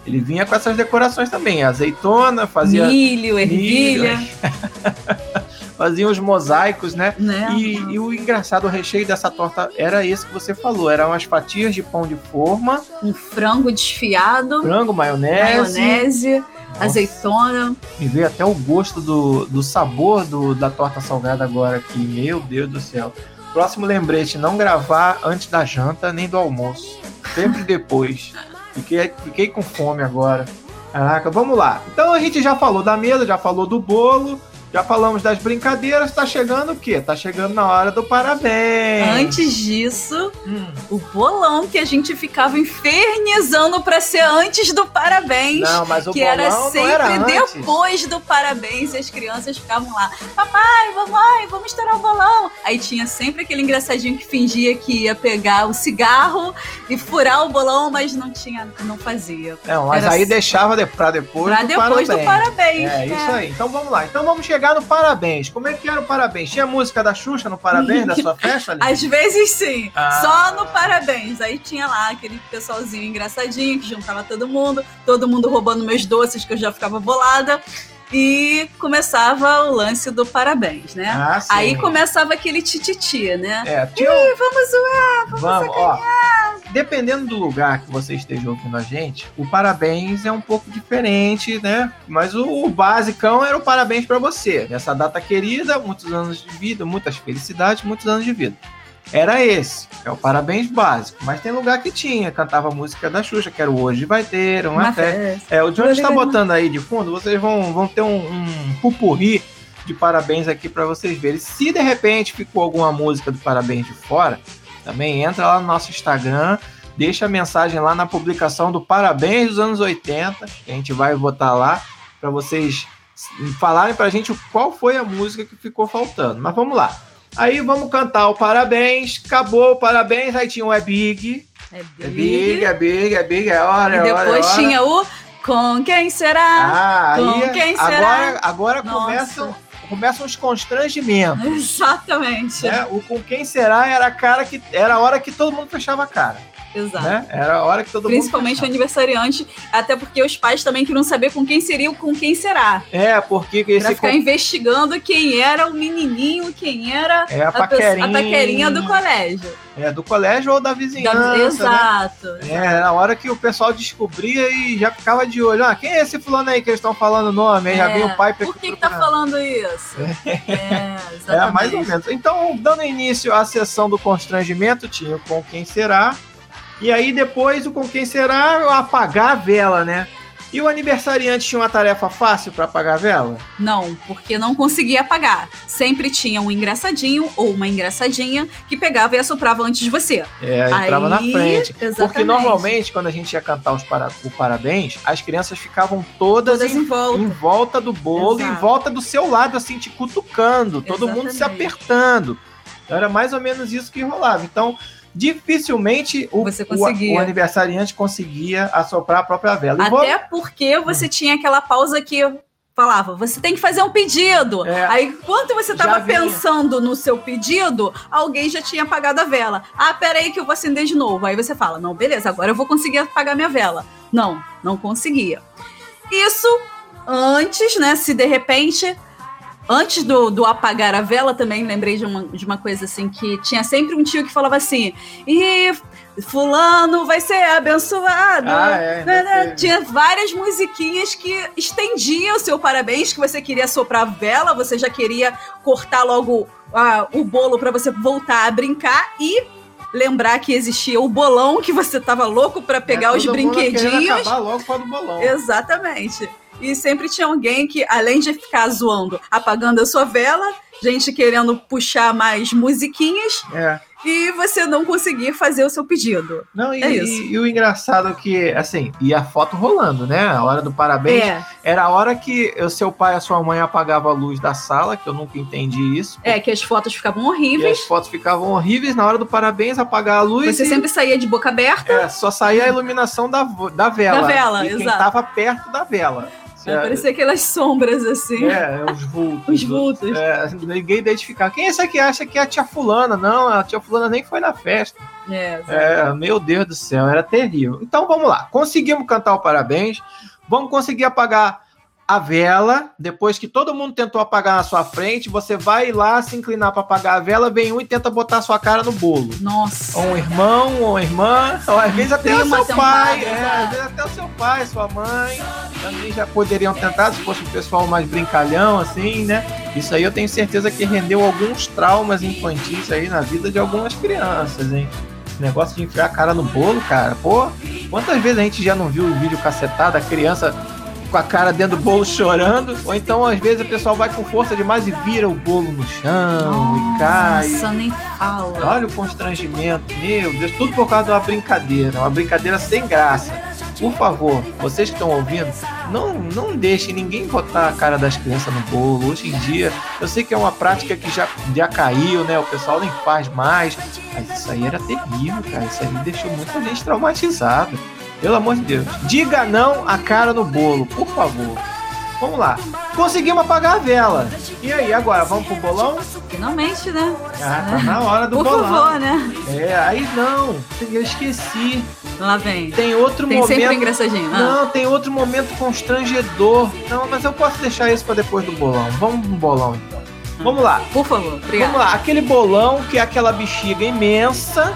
Ele vinha com essas decorações também. Azeitona, fazia, milho, ervilha, *laughs* fazia os mosaicos, né? né? E, e o engraçado, o recheio dessa torta era esse que você falou. Eram umas fatias de pão de forma, Um frango desfiado, frango, maionese. maionese, Nossa, azeitona. Me veio até o gosto do, do sabor do, da torta salgada agora aqui. Meu Deus do céu. Próximo lembrete, não gravar antes da janta nem do almoço. Sempre depois. Fiquei, fiquei com fome agora. Caraca, vamos lá. Então a gente já falou da mesa, já falou do bolo, já falamos das brincadeiras. Tá chegando o quê? Tá chegando na hora do parabéns. Antes disso, Hum, o bolão que a gente ficava infernizando pra ser antes do parabéns. não, mas o que bolão era sempre era antes. depois do parabéns e as crianças ficavam lá, papai, mamãe, vamos estourar o bolão. Aí tinha sempre aquele engraçadinho que fingia que ia pegar o cigarro e furar o bolão, mas não tinha, não fazia. Não, mas Era aí assim. deixava de, pra depois Pra do depois parabéns. do parabéns. É, isso aí. Então vamos lá. Então vamos chegar no parabéns. Como é que era o parabéns? Tinha música da Xuxa no parabéns da sua *laughs* festa ali? Às vezes sim, Ah. só no parabéns. Aí tinha lá aquele pessoalzinho engraçadinho que juntava todo mundo, todo mundo roubando meus doces que eu já ficava bolada. E começava o lance do parabéns, né? Ah, sim. Aí começava aquele tititi, né? É, tinha... Ih, vamos zoar! Vamos, ó. Dependendo do lugar que você esteja ouvindo a gente, o parabéns é um pouco diferente, né? Mas o, o basicão era o parabéns pra você. Nessa data querida, muitos anos de vida, muitas felicidades, muitos anos de vida. Era esse, é o parabéns básico. Mas tem lugar que tinha, cantava a música da Xuxa, que era o Hoje Vai Ter, Uma festa. festa. É, o Johnny está botando aí de fundo, vocês vão, vão ter um, um pupurri de parabéns aqui para vocês verem. Se de repente ficou alguma música do parabéns de fora, também entra lá no nosso Instagram, deixa a mensagem lá na publicação do Parabéns dos anos 80, que a gente vai botar lá para vocês falarem pra gente qual foi a música que ficou faltando. Mas vamos lá. Aí vamos cantar o parabéns, acabou o parabéns, aí tinha o É Big, É é Big, é Big, é Big, é hora, E é hora, é depois hora. tinha o Com Quem Será? Ah, Com aí quem será? agora, agora Nossa. começam, começam os constrangimentos. *laughs* Exatamente. Né? O com quem será era a cara que era a hora que todo mundo fechava a cara, Exato. né? Era a hora que todo Principalmente o mundo aniversariante, até porque os pais também queriam saber com quem seria o com quem será. É, porque Pra esse ficar com... investigando quem era o menininho, quem era é a paquerinha, a paquerinha do colégio. é do colégio ou da vizinhança, Da- né? Exato. É, era a hora que o pessoal descobria e já ficava de olho. Ah, quem é esse fulano aí que eles estão falando o nome? Aí já É, vinha o pai Por que, que tá falando isso? É, exatamente. É, *laughs* mais ou menos. Então, dando início à sessão do constrangimento, tinha o com quem será. E aí, depois, o com quem será, apagar a vela, né? E o aniversariante tinha uma tarefa fácil para apagar a vela? Não, porque não conseguia apagar. Sempre tinha um engraçadinho ou uma engraçadinha que pegava e assoprava antes de você. É, entrava na Aí, frente. Porque exatamente. normalmente, quando a gente ia cantar os para... o parabéns, as crianças ficavam todas, Todas em, em volta. em volta do bolo, Exato. em volta do seu lado, assim, te cutucando, todo mundo se Exatamente. apertando. Era mais ou menos isso que rolava. Então, dificilmente o, Você o- o aniversariante conseguia assoprar a própria vela. E vou- Até porque você tinha aquela pausa que falava, você tem que fazer um pedido. É. Aí, enquanto você Já tava vinha. pensando no seu pedido, alguém já tinha apagado a vela. Ah, peraí que eu vou acender de novo. Aí você fala, não, beleza, agora eu vou conseguir apagar minha vela. Não, não conseguia. Isso antes, né, se de repente antes do, do apagar a vela, também lembrei de uma, de uma coisa assim, que tinha sempre um tio que falava assim, e fulano vai ser abençoado. Ah, é, né, né? Tinha várias musiquinhas que estendiam o seu parabéns, que você queria soprar a vela, você já queria cortar logo ah, o bolo para você voltar a brincar e lembrar que existia o bolão, que você tava louco para pegar é, os brinquedinhos. acabar logo com o bolão. Exatamente. E sempre tinha alguém que, além de ficar zoando, apagando a sua vela, gente querendo puxar mais musiquinhas. É e você não conseguir fazer o seu pedido. Não, e, é isso. E, e, o engraçado é que, assim, e a foto rolando, né? A hora do parabéns. É. Era a hora que o seu pai e a sua mãe apagavam a luz da sala, que eu nunca entendi isso. É, que as fotos ficavam horríveis. as fotos ficavam horríveis. Na hora do parabéns, apagar a luz. Você e... sempre saía de boca aberta. É, só saía a iluminação da, da vela. Da vela, e exato. quem tava perto da vela. Vai parecer aquelas sombras assim. É, os vultos. os vultos. É, ninguém identificar. Quem é esse aqui acha que é a tia Fulana? Não, a tia Fulana nem foi na festa. É, é, meu Deus do céu, era terrível. Então vamos lá. Conseguimos cantar o parabéns. Vamos conseguir apagar a vela, depois que todo mundo tentou apagar na sua frente, você vai lá se inclinar para apagar a vela, vem um e tenta botar a sua cara no bolo. Nossa. Ou um irmão, ou uma irmã, ou às vezes até o seu pai, é, às vezes até o seu pai, sua mãe, também já poderiam tentar, se fosse um pessoal mais brincalhão, assim, né? Isso aí eu tenho certeza que rendeu alguns traumas infantis aí na vida de algumas crianças, hein? negócio de enfiar a cara no bolo, cara. Pô, quantas vezes a gente já não viu o vídeo cacetado, a criança com a cara dentro do bolo chorando, ou então às vezes o pessoal vai com força demais e vira o bolo no chão Nossa, e cai. Nossa, nem fala. Olha o constrangimento, meu Deus, tudo por causa de uma brincadeira, uma brincadeira sem graça. Por favor, vocês que estão ouvindo, não, não deixem ninguém botar a cara das crianças no bolo. Hoje em dia, eu sei que é uma prática que já, já caiu, né? O pessoal nem faz mais. Mas isso aí era terrível, cara. Isso aí deixou muita gente traumatizada. Pelo amor de Deus. Diga não a cara no bolo, por favor. Vamos lá. Conseguimos apagar a vela. E aí, agora, vamos pro bolão? Finalmente, né? Ah, tá na hora do Por bolão. Por favor, né? É, aí não. Eu esqueci. Lá vem. Tem outro tem momento. Tem sempre engraçadinho. Ah. Não, tem outro momento constrangedor. Não, mas eu posso deixar isso para depois do bolão. Vamos pro bolão então. Vamos lá. Por favor, obrigado. Vamos lá. Aquele bolão que é aquela bexiga imensa,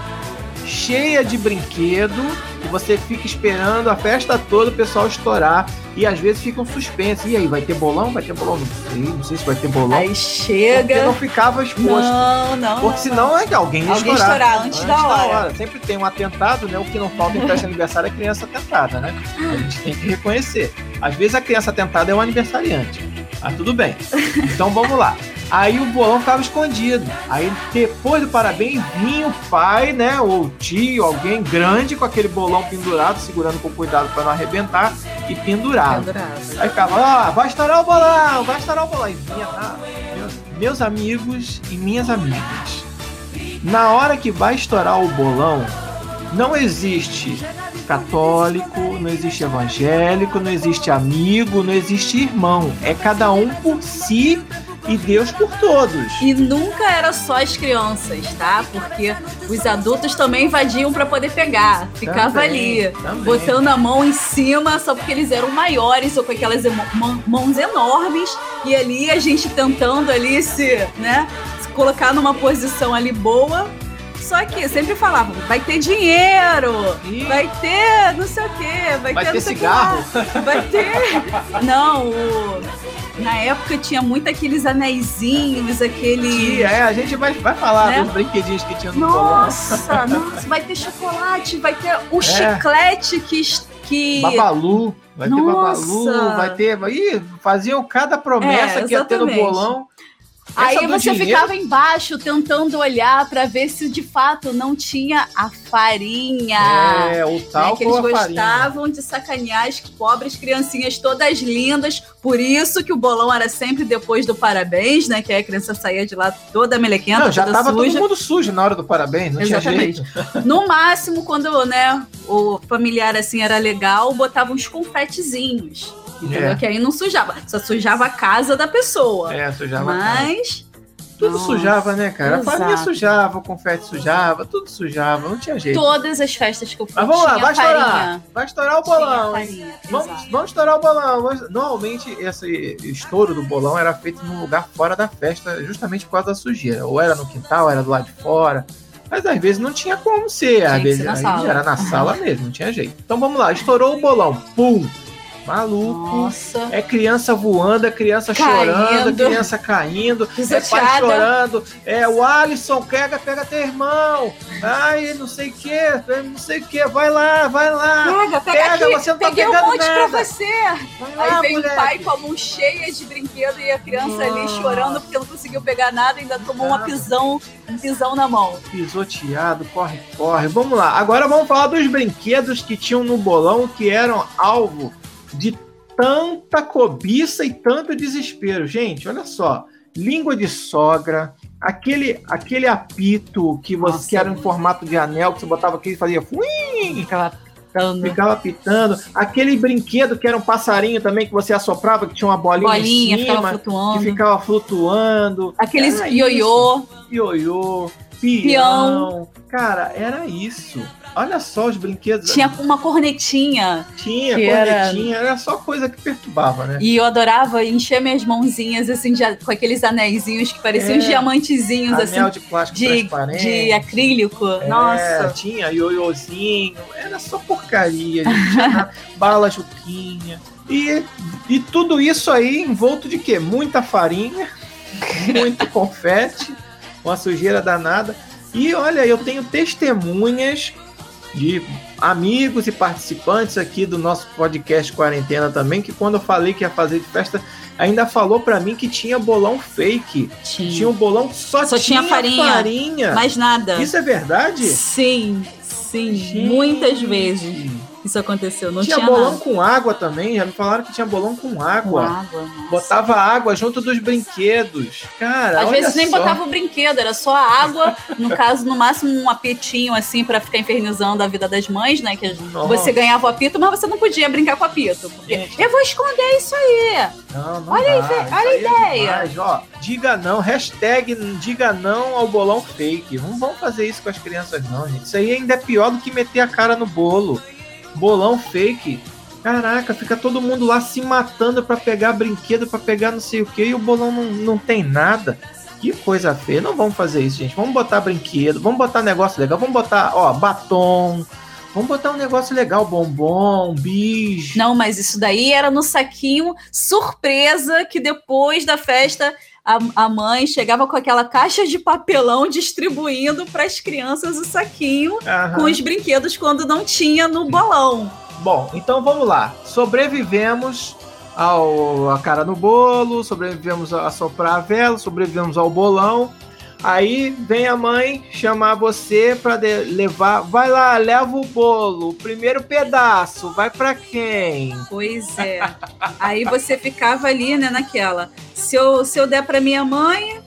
cheia de brinquedo e você fica esperando a festa toda o pessoal estourar e às vezes fica um suspense. E aí, vai ter bolão? Vai ter bolão? Não sei, não sei se vai ter bolão. Aí chega. Porque não ficava exposto. Não, não. Porque senão é que alguém ia alguém estourar. estourar antes, antes da, hora. da, hora. Sempre tem um atentado, né? O que não falta em festa de aniversário é criança atentada, né? A gente tem que reconhecer. Às vezes a criança atentada é o aniversariante. Mas tudo bem. Então vamos lá. Aí o bolão ficava escondido. Aí depois do parabéns vinha o pai, né, ou o tio, alguém grande com aquele bolão pendurado, segurando com cuidado para não arrebentar e pendurado. pendurado. Aí ficava, ó, oh, vai estourar o bolão, vai estourar o bolão. E vinha, ah, meus, meus amigos e minhas amigas. Na hora que vai estourar o bolão, não existe católico, não existe evangélico, não existe amigo, não existe irmão. É cada um por si e Deus por todos. E nunca era só as crianças, tá? Porque os adultos também invadiam para poder pegar. Ficava também, ali, também. botando a mão em cima só porque eles eram maiores ou com aquelas mãos enormes. E ali a gente tentando ali se, né, se colocar numa posição ali boa só que sempre falavam, vai ter dinheiro, Ih. vai ter não sei o quê, vai, vai ter, ter cigarro. Vai ter. Não, o... na época tinha muito aqueles anéisinhos, aqueles. É, a gente vai, vai falar né? dos brinquedinhos que tinha no Nossa, nossa, vai ter chocolate, vai ter o é. chiclete que. que... Babalu, vai nossa. ter babalu, vai ter. Ih, faziam cada promessa é, que ia ter no bolão. Aí você dinheiro... ficava embaixo tentando olhar para ver se de fato não tinha a farinha. É, o tal né, que eles gostavam farinha. de sacanear as pobres criancinhas todas lindas. Por isso que o bolão era sempre depois do parabéns, né? Que a criança saía de lá toda melequenta, não, já toda tava suja. todo mundo sujo na hora do parabéns, não Exatamente. tinha jeito. *laughs* No máximo, quando né, o familiar assim era legal, botava uns confetezinhos. Entendeu? É. Que aí não sujava. Só sujava a casa da pessoa. É, sujava Mas Tudo Nossa, sujava, né, cara? A exato. farinha sujava, o confete sujava, tudo sujava, não tinha jeito. Todas as festas que eu fui Mas vamos lá, vai estourar. farinha. Vai estourar o bolão. farinha, Vamos, exato. vamos estourar o bolão. Normalmente, esse estouro do bolão era feito num lugar fora da festa, justamente por causa da sujeira. Ou era no quintal, ou era do lado de fora. Mas às vezes não tinha como ser. Às vezes ser era na sala mesmo, não tinha jeito. Então vamos lá, estourou o bolão. Pum! Maluco. Nossa. É criança voando, é criança Caindo. chorando, é criança caindo, é pai chorando. É o Alisson, pega, pega teu irmão. Ai, não sei o que, não sei o que. Vai lá, vai lá. Pega, pega, Pega, aqui. você não tá Peguei um pegando monte nada. pra você. Vai Aí lá, vem moleque. o pai com a mão cheia de brinquedo e a criança ali chorando porque não conseguiu pegar nada e ainda tomou uma pisão, um pisão na mão. Pisoteado, corre, corre. Vamos lá. Agora vamos falar dos brinquedos que tinham no bolão que eram alvo de tanta cobiça e tanto desespero. Gente, olha só. Língua de sogra, aquele, aquele apito que, você, Nossa. que era em formato de anel, que você botava aqui e fazia fuim, Ficava pitando. ficava pitando. Aquele brinquedo que era um passarinho também, que você assoprava, que tinha uma bolinha, Bolinha, ficava cima, flutuando. que ficava flutuando. Aqueles Era ioiô. ioiô, peão. Cara, era isso. Olha só os brinquedos. Tinha uma cornetinha. tinha que era- cornetinha, era... só coisa que perturbava, né? E eu adorava encher minhas mãozinhas, assim, de- com aqueles anéisinhos que pareciam É. uns diamantezinhos, Anel assim, de plástico de, transparente. de acrílico. É, Nossa. tinha ioiôzinho, era só porcaria. Tinha *laughs* bala juquinha. E, e tudo isso aí envolto de quê? Muita farinha, muito confete, uma sujeira danada. E olha, eu tenho testemunhas de amigos e participantes aqui do nosso podcast Quarentena também, que quando eu falei que ia fazer de festa, ainda falou pra mim que tinha bolão fake. Tinha um bolão só, Só tinha farinha. farinha. Mais nada. Isso é verdade? Sim, sim. Gente. Muitas vezes isso aconteceu. Não tinha, tinha, bolão nada. com água também, já me falaram que tinha bolão com Com água. água. nossa. Botava água junto dos brinquedos. Cara, Às vezes nem só. botava o brinquedo, era só a água, no caso, no máximo um apetinho, assim, pra ficar infernizando a vida das mães, né? Que Nossa. você ganhava o apito, mas você não podia brincar com o apito. Eu vou esconder isso aí. Não, não Olha dá, aí, olha a é ideia. demais, ó. Diga não, hashtag diga não ao bolão fake. Não vamos fazer isso com as crianças, não, gente. Isso aí ainda é pior do que meter a cara no bolo. Bolão fake. Caraca, fica todo mundo lá se matando pra pegar brinquedo, pra pegar não sei o que, e o bolão não, não tem nada. Que coisa feia. Não vamos fazer isso, gente. Vamos botar brinquedo, vamos botar negócio legal, vamos botar, ó, batom. Vamos botar um negócio legal, bombom, bis. Não, mas isso daí era no saquinho surpresa que depois da festa a, a mãe chegava com aquela caixa de papelão distribuindo para as crianças o saquinho Aham. com os brinquedos quando não tinha no bolão. Bom, então vamos lá. Sobrevivemos ao a cara no bolo, sobrevivemos a soprar a vela, sobrevivemos ao bolão. Aí vem a mãe chamar você para levar, vai lá, leva o bolo, o primeiro pedaço, vai para quem? Pois é. Aí você ficava ali, né, naquela. Se eu, se eu der para minha mãe,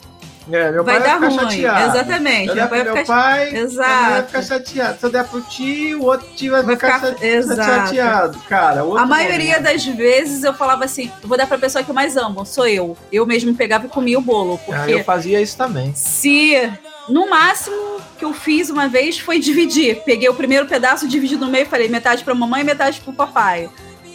É, meu vai pai dar vai ruim. ficar chateado. Exatamente. Se eu Meu der pai meu ficar pai, pai vai Exato. ficar chateado. Se eu der pro tio, o outro tio vai, Vai ficar, ficar- chate- exato. chateado. Cara, outro A maioria das vezes eu falava assim: eu vou dar pra pessoa que eu mais amo, sou eu. Eu mesmo pegava e comia o bolo. Ah, Porque eu fazia isso também. se no máximo que eu fiz uma vez foi *laughs* dividir. Peguei o primeiro pedaço, dividi no meio e falei metade pra mamãe e metade pro papai.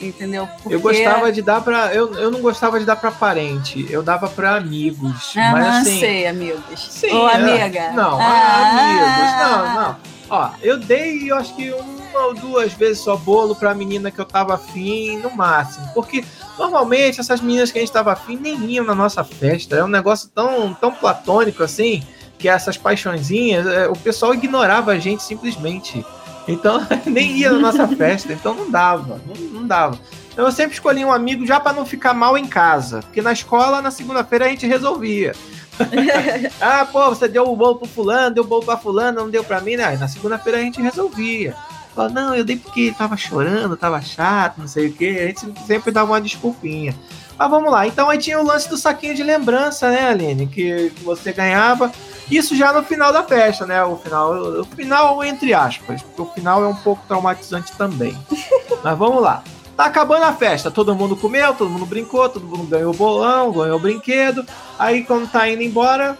Entendeu? Eu Porque- gostava de dar pra. Eu, eu não gostava de dar pra parente, eu dava pra amigos. Aham, mas assim. sei, amigos. Sim, Ou é. amiga. Não, Ah. amigos. Não, não. Ó, eu dei, eu acho que uma ou duas vezes só bolo pra menina que eu tava afim, no máximo. Porque normalmente essas meninas que a gente tava afim nem iam na nossa festa. É um negócio tão, tão platônico assim, que essas paixõezinhas, é, o pessoal ignorava a gente simplesmente. Então, *laughs* nem ia na nossa festa, então não dava, não, não dava. Então eu sempre escolhi um amigo já pra não ficar mal em casa, porque na escola, na segunda-feira, a gente resolvia. *laughs* ah, pô, você deu o bolo pro fulano, deu o bolo pra fulano, não deu pra mim, né? Na segunda-feira a gente resolvia. Fala, não, eu dei porque ele tava chorando, tava chato, não sei o que. A gente sempre dava uma desculpinha. Mas vamos lá. Então aí tinha o lance do saquinho de lembrança, né, Aline? Que você ganhava. Isso já no final da festa, né? O final, o final entre aspas, porque o final é um pouco traumatizante também. *laughs* Mas vamos lá. Tá acabando a festa, todo mundo comeu, todo mundo brincou, todo mundo ganhou bolão, ganhou brinquedo. Aí quando tá indo embora,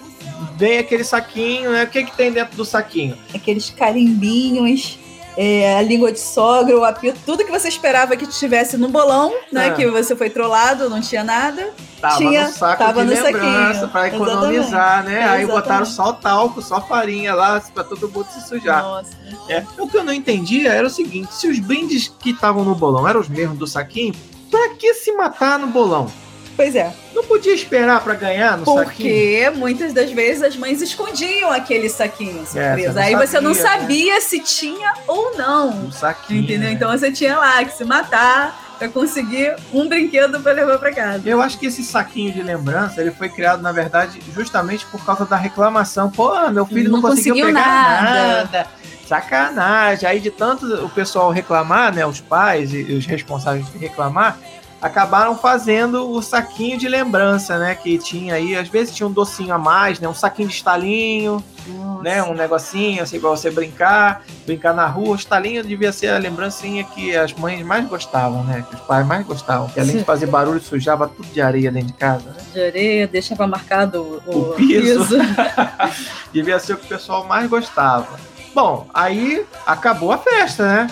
vem aquele saquinho, né? O que, que tem dentro do saquinho? Aqueles carimbinhos, é, a língua de sogra, o apito, tudo que você esperava que tivesse no bolão, né? É. Que você foi trollado, não tinha nada. Tava Tinha- no saco tava de no lembrança pra economizar, né? Aí Exatamente. botaram só talco, só farinha lá pra todo mundo se sujar. Nossa. É. O que eu não entendia era o seguinte: se os brindes que estavam no bolão eram os mesmos do saquinho, pra que se matar no bolão? Pois é. Não podia esperar pra ganhar no saquinho? Porque muitas das vezes as mães escondiam aquele saquinho É, surpresa. não Aí você não sabia, né? sabia se tinha ou não. No saquinho. Entendeu? né? Então você tinha lá que se matar pra conseguir um brinquedo pra levar pra casa. Eu acho que esse saquinho de lembrança ele foi criado, na verdade, justamente por causa da reclamação. Pô, meu filho não, Não conseguiu, conseguiu pegar nada. nada. Sacanagem. Aí de tanto o pessoal reclamar, né? Os pais e os responsáveis de reclamar, acabaram fazendo o saquinho de lembrança, né? Que tinha aí, às vezes tinha um docinho a mais, né? Um saquinho de estalinho, né? Um negocinho, assim, pra você brincar, brincar na rua. O estalinho devia ser a lembrancinha que as mães mais gostavam, né? Que os pais mais gostavam. Que além de fazer barulho, sujava tudo de areia dentro de casa, né? De areia, deixava marcado o, O piso. *laughs* devia ser o que o pessoal mais gostava. Bom, aí acabou a festa, né?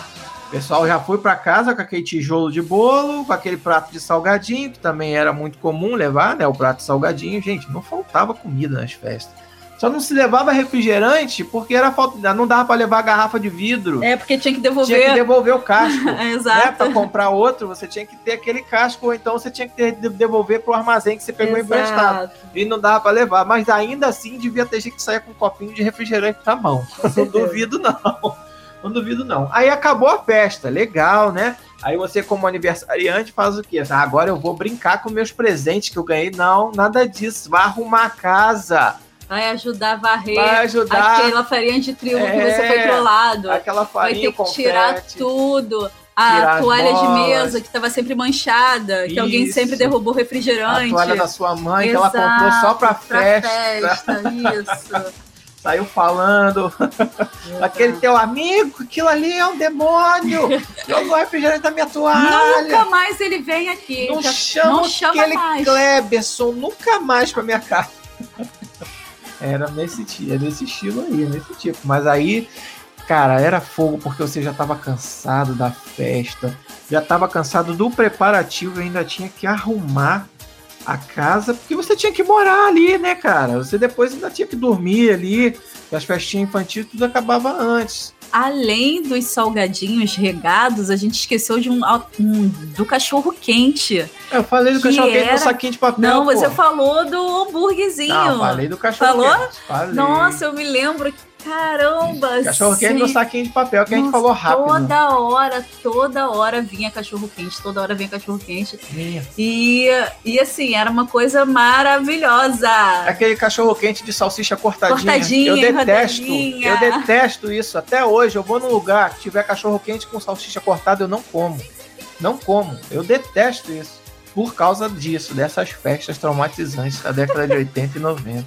O pessoal já foi para casa com aquele tijolo de bolo, com aquele prato de salgadinho, que também era muito comum levar, né? O prato de salgadinho. Gente, não faltava comida nas festas. Só não se levava refrigerante porque era falta, não dava para levar garrafa de vidro. É, porque tinha que Tinha devolver. que devolver o casco. *laughs* né? Exato. Para comprar outro, você tinha que ter aquele casco, ou então você tinha que ter, de- devolver pro armazém que você pegou emprestado Exato. e não dava pra levar. Mas ainda assim devia ter gente que saia com um copinho de refrigerante na mão. Não duvido, não. Não duvido, não. Aí acabou a festa, legal, né? Aí você, como aniversariante, faz o quê? Ah, agora eu vou brincar com meus presentes que eu ganhei. Não, nada disso. Vai arrumar a casa. Vai ajudar a varrer Vai ajudar aquela farinha de trigo que É, você foi trollado. aquela Vai farinha, ter que confete. tirar tudo. A toalha de mesa que estava sempre manchada, que alguém Isso. sempre derrubou A refrigerante. toalha da sua mãe, que ela Exato, comprou só pra festa. festa. Isso. *laughs* Saiu falando. *laughs* Aquele teu amigo, aquilo ali é um demônio. Jogou refrigerante na minha toalha. Nunca mais ele vem aqui. Não Já- chama, não chama aquele mais. Kleberson nunca mais pra minha casa. *laughs* Era nesse, era nesse estilo aí, nesse tipo. Mas aí, cara, era fogo porque você já tava cansado da festa, já tava cansado do preparativo e ainda tinha que arrumar a casa, porque você tinha que morar ali, né, cara? Você depois ainda tinha que dormir ali, as festinhas infantis tudo acabava antes. Além dos salgadinhos regados, a gente esqueceu de um, um- do cachorro quente. Eu falei do Que cachorro quente era- no saquinho de papel. Não, pô. você falou do hambúrguerzinho. Não, falei do cachorro Falou? quente. Nossa, eu me lembro que, caramba. Cachorro quente no saquinho de papel, que a gente falou rápido. Toda hora, toda hora vinha cachorro quente, toda hora vinha cachorro quente. E, e assim, era uma coisa maravilhosa. Aquele cachorro quente de salsicha cortadinha. Cortadinha, eu detesto. rodadinha. Eu detesto isso. Até hoje, eu vou num lugar que tiver cachorro quente com salsicha cortada, eu não como. Não como. Eu detesto isso. Por causa disso, dessas festas traumatizantes da década de 80 e 90.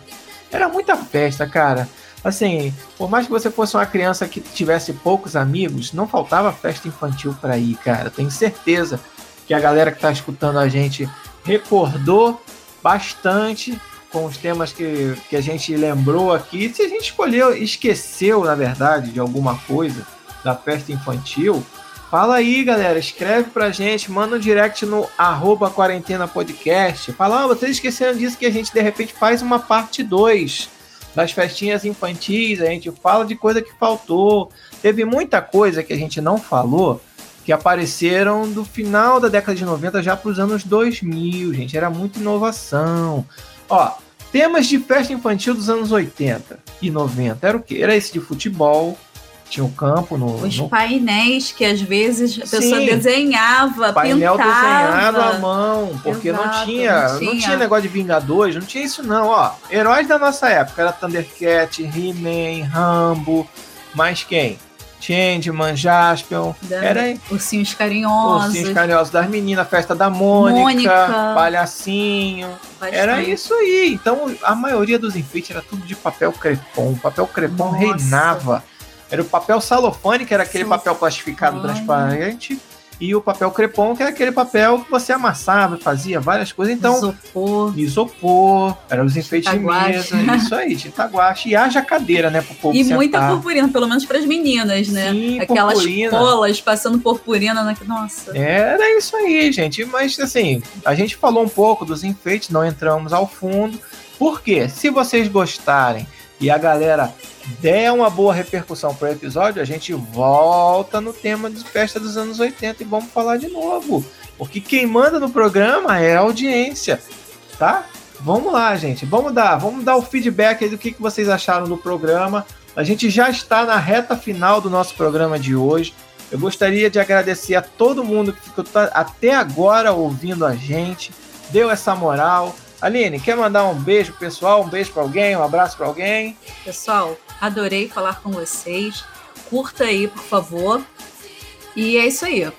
Era muita festa, cara. Assim, por mais que você fosse uma criança que tivesse poucos amigos, não faltava festa infantil pra ir, cara. Tenho certeza que a galera que tá escutando a gente recordou bastante com os temas que, que a gente lembrou aqui. Se a gente escolheu, esqueceu, na verdade, de alguma coisa da festa infantil, fala aí, galera. Escreve pra gente, manda um direct no arroba quarentena podcast. Fala, ah, vocês esqueceram disso que a gente de repente faz uma parte 2 das festinhas infantis, a gente fala de coisa que faltou. Teve muita coisa que a gente não falou que apareceram do final da década de 90 já para os anos 2000, gente. Era muita inovação. Ó, temas de festa infantil dos anos 80 e 90 era o quê? Era esse de futebol, tinha o campo no, Os no painéis que às vezes a pessoa Sim. desenhava, painel pintava. desenhado à mão, porque não, Exato, tinha, não não tinha. tinha negócio de Vingadores, não tinha isso não, ó. Heróis da nossa época era Thundercat, He-Man, Rambo, mais quem? Changeman, Jaspion, Da- era Ursinhos carinhosos. Ursinhos Carinhosos das Meninas, Festa da Mônica, Mônica. Palhacinho, bastante. era isso aí. Então a maioria dos enfeites era tudo de papel crepom, o papel crepom Nossa. reinava. Era o papel salofane, que era aquele Salofane. papel plastificado transparente. e o papel crepom, que é aquele papel que você amassava, fazia várias coisas. Então, isopor, isopor era os enfeites de mesa, isso aí, tinta guache. E haja cadeira, né, pro povo E sentar. muita purpurina, pelo menos para as meninas, né? Sim, Aquelas purpurina. colas passando purpurina na... Nossa. Era isso aí, gente. Mas assim, a gente falou um pouco dos enfeites, não entramos ao fundo. Por quê? Se vocês gostarem e a galera der uma boa repercussão pro episódio, a gente volta no tema de festa dos anos 80 e vamos falar de novo. Porque quem manda no programa é a audiência, tá? Vamos lá, gente. Vamos dar, vamos dar o feedback do que, que vocês acharam do programa. A gente já está na reta final do nosso programa de hoje. Eu gostaria de agradecer a todo mundo que ficou até agora ouvindo a gente, deu essa moral. Aline, quer mandar um beijo pro pessoal, um beijo para alguém, um abraço para alguém? Pessoal, adorei falar com vocês. Curta aí, por favor. E é isso aí.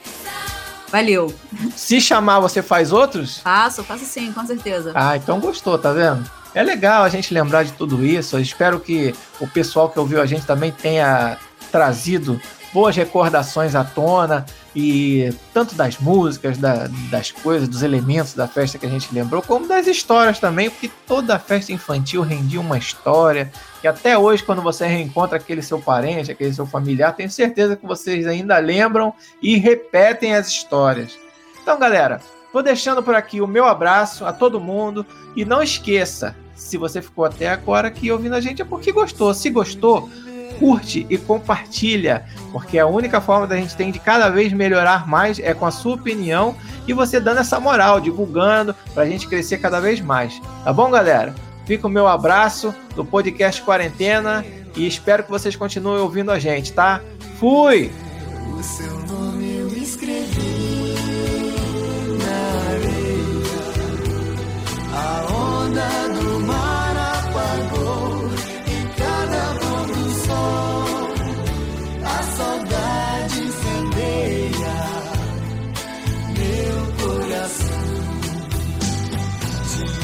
Valeu. Se chamar, você faz outros? Faço, faço sim, com certeza. Ah, então gostou, tá vendo? É legal a gente lembrar de tudo isso. Eu espero que o pessoal que ouviu a gente também tenha trazido boas recordações à tona e tanto das músicas, da- das coisas, dos elementos da festa que a gente lembrou, como das histórias também, porque toda festa infantil rendia uma história que até hoje, quando você reencontra aquele seu parente, aquele seu familiar, tenho certeza que vocês ainda lembram e repetem as histórias. Então, galera, vou deixando por aqui o meu abraço a todo mundo e não esqueça, se você ficou até agora aqui ouvindo a gente é porque gostou. Se gostou, curte e compartilha, porque a única forma da gente tem de cada vez melhorar mais é com a sua opinião e você dando essa moral, divulgando pra gente crescer cada vez mais. Tá bom, galera? Fica o meu abraço do podcast Quarentena e espero que vocês continuem ouvindo a gente, tá? Fui! O seu nome eu escrevi na areia. A onda do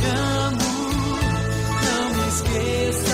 Te amo, não me esqueça.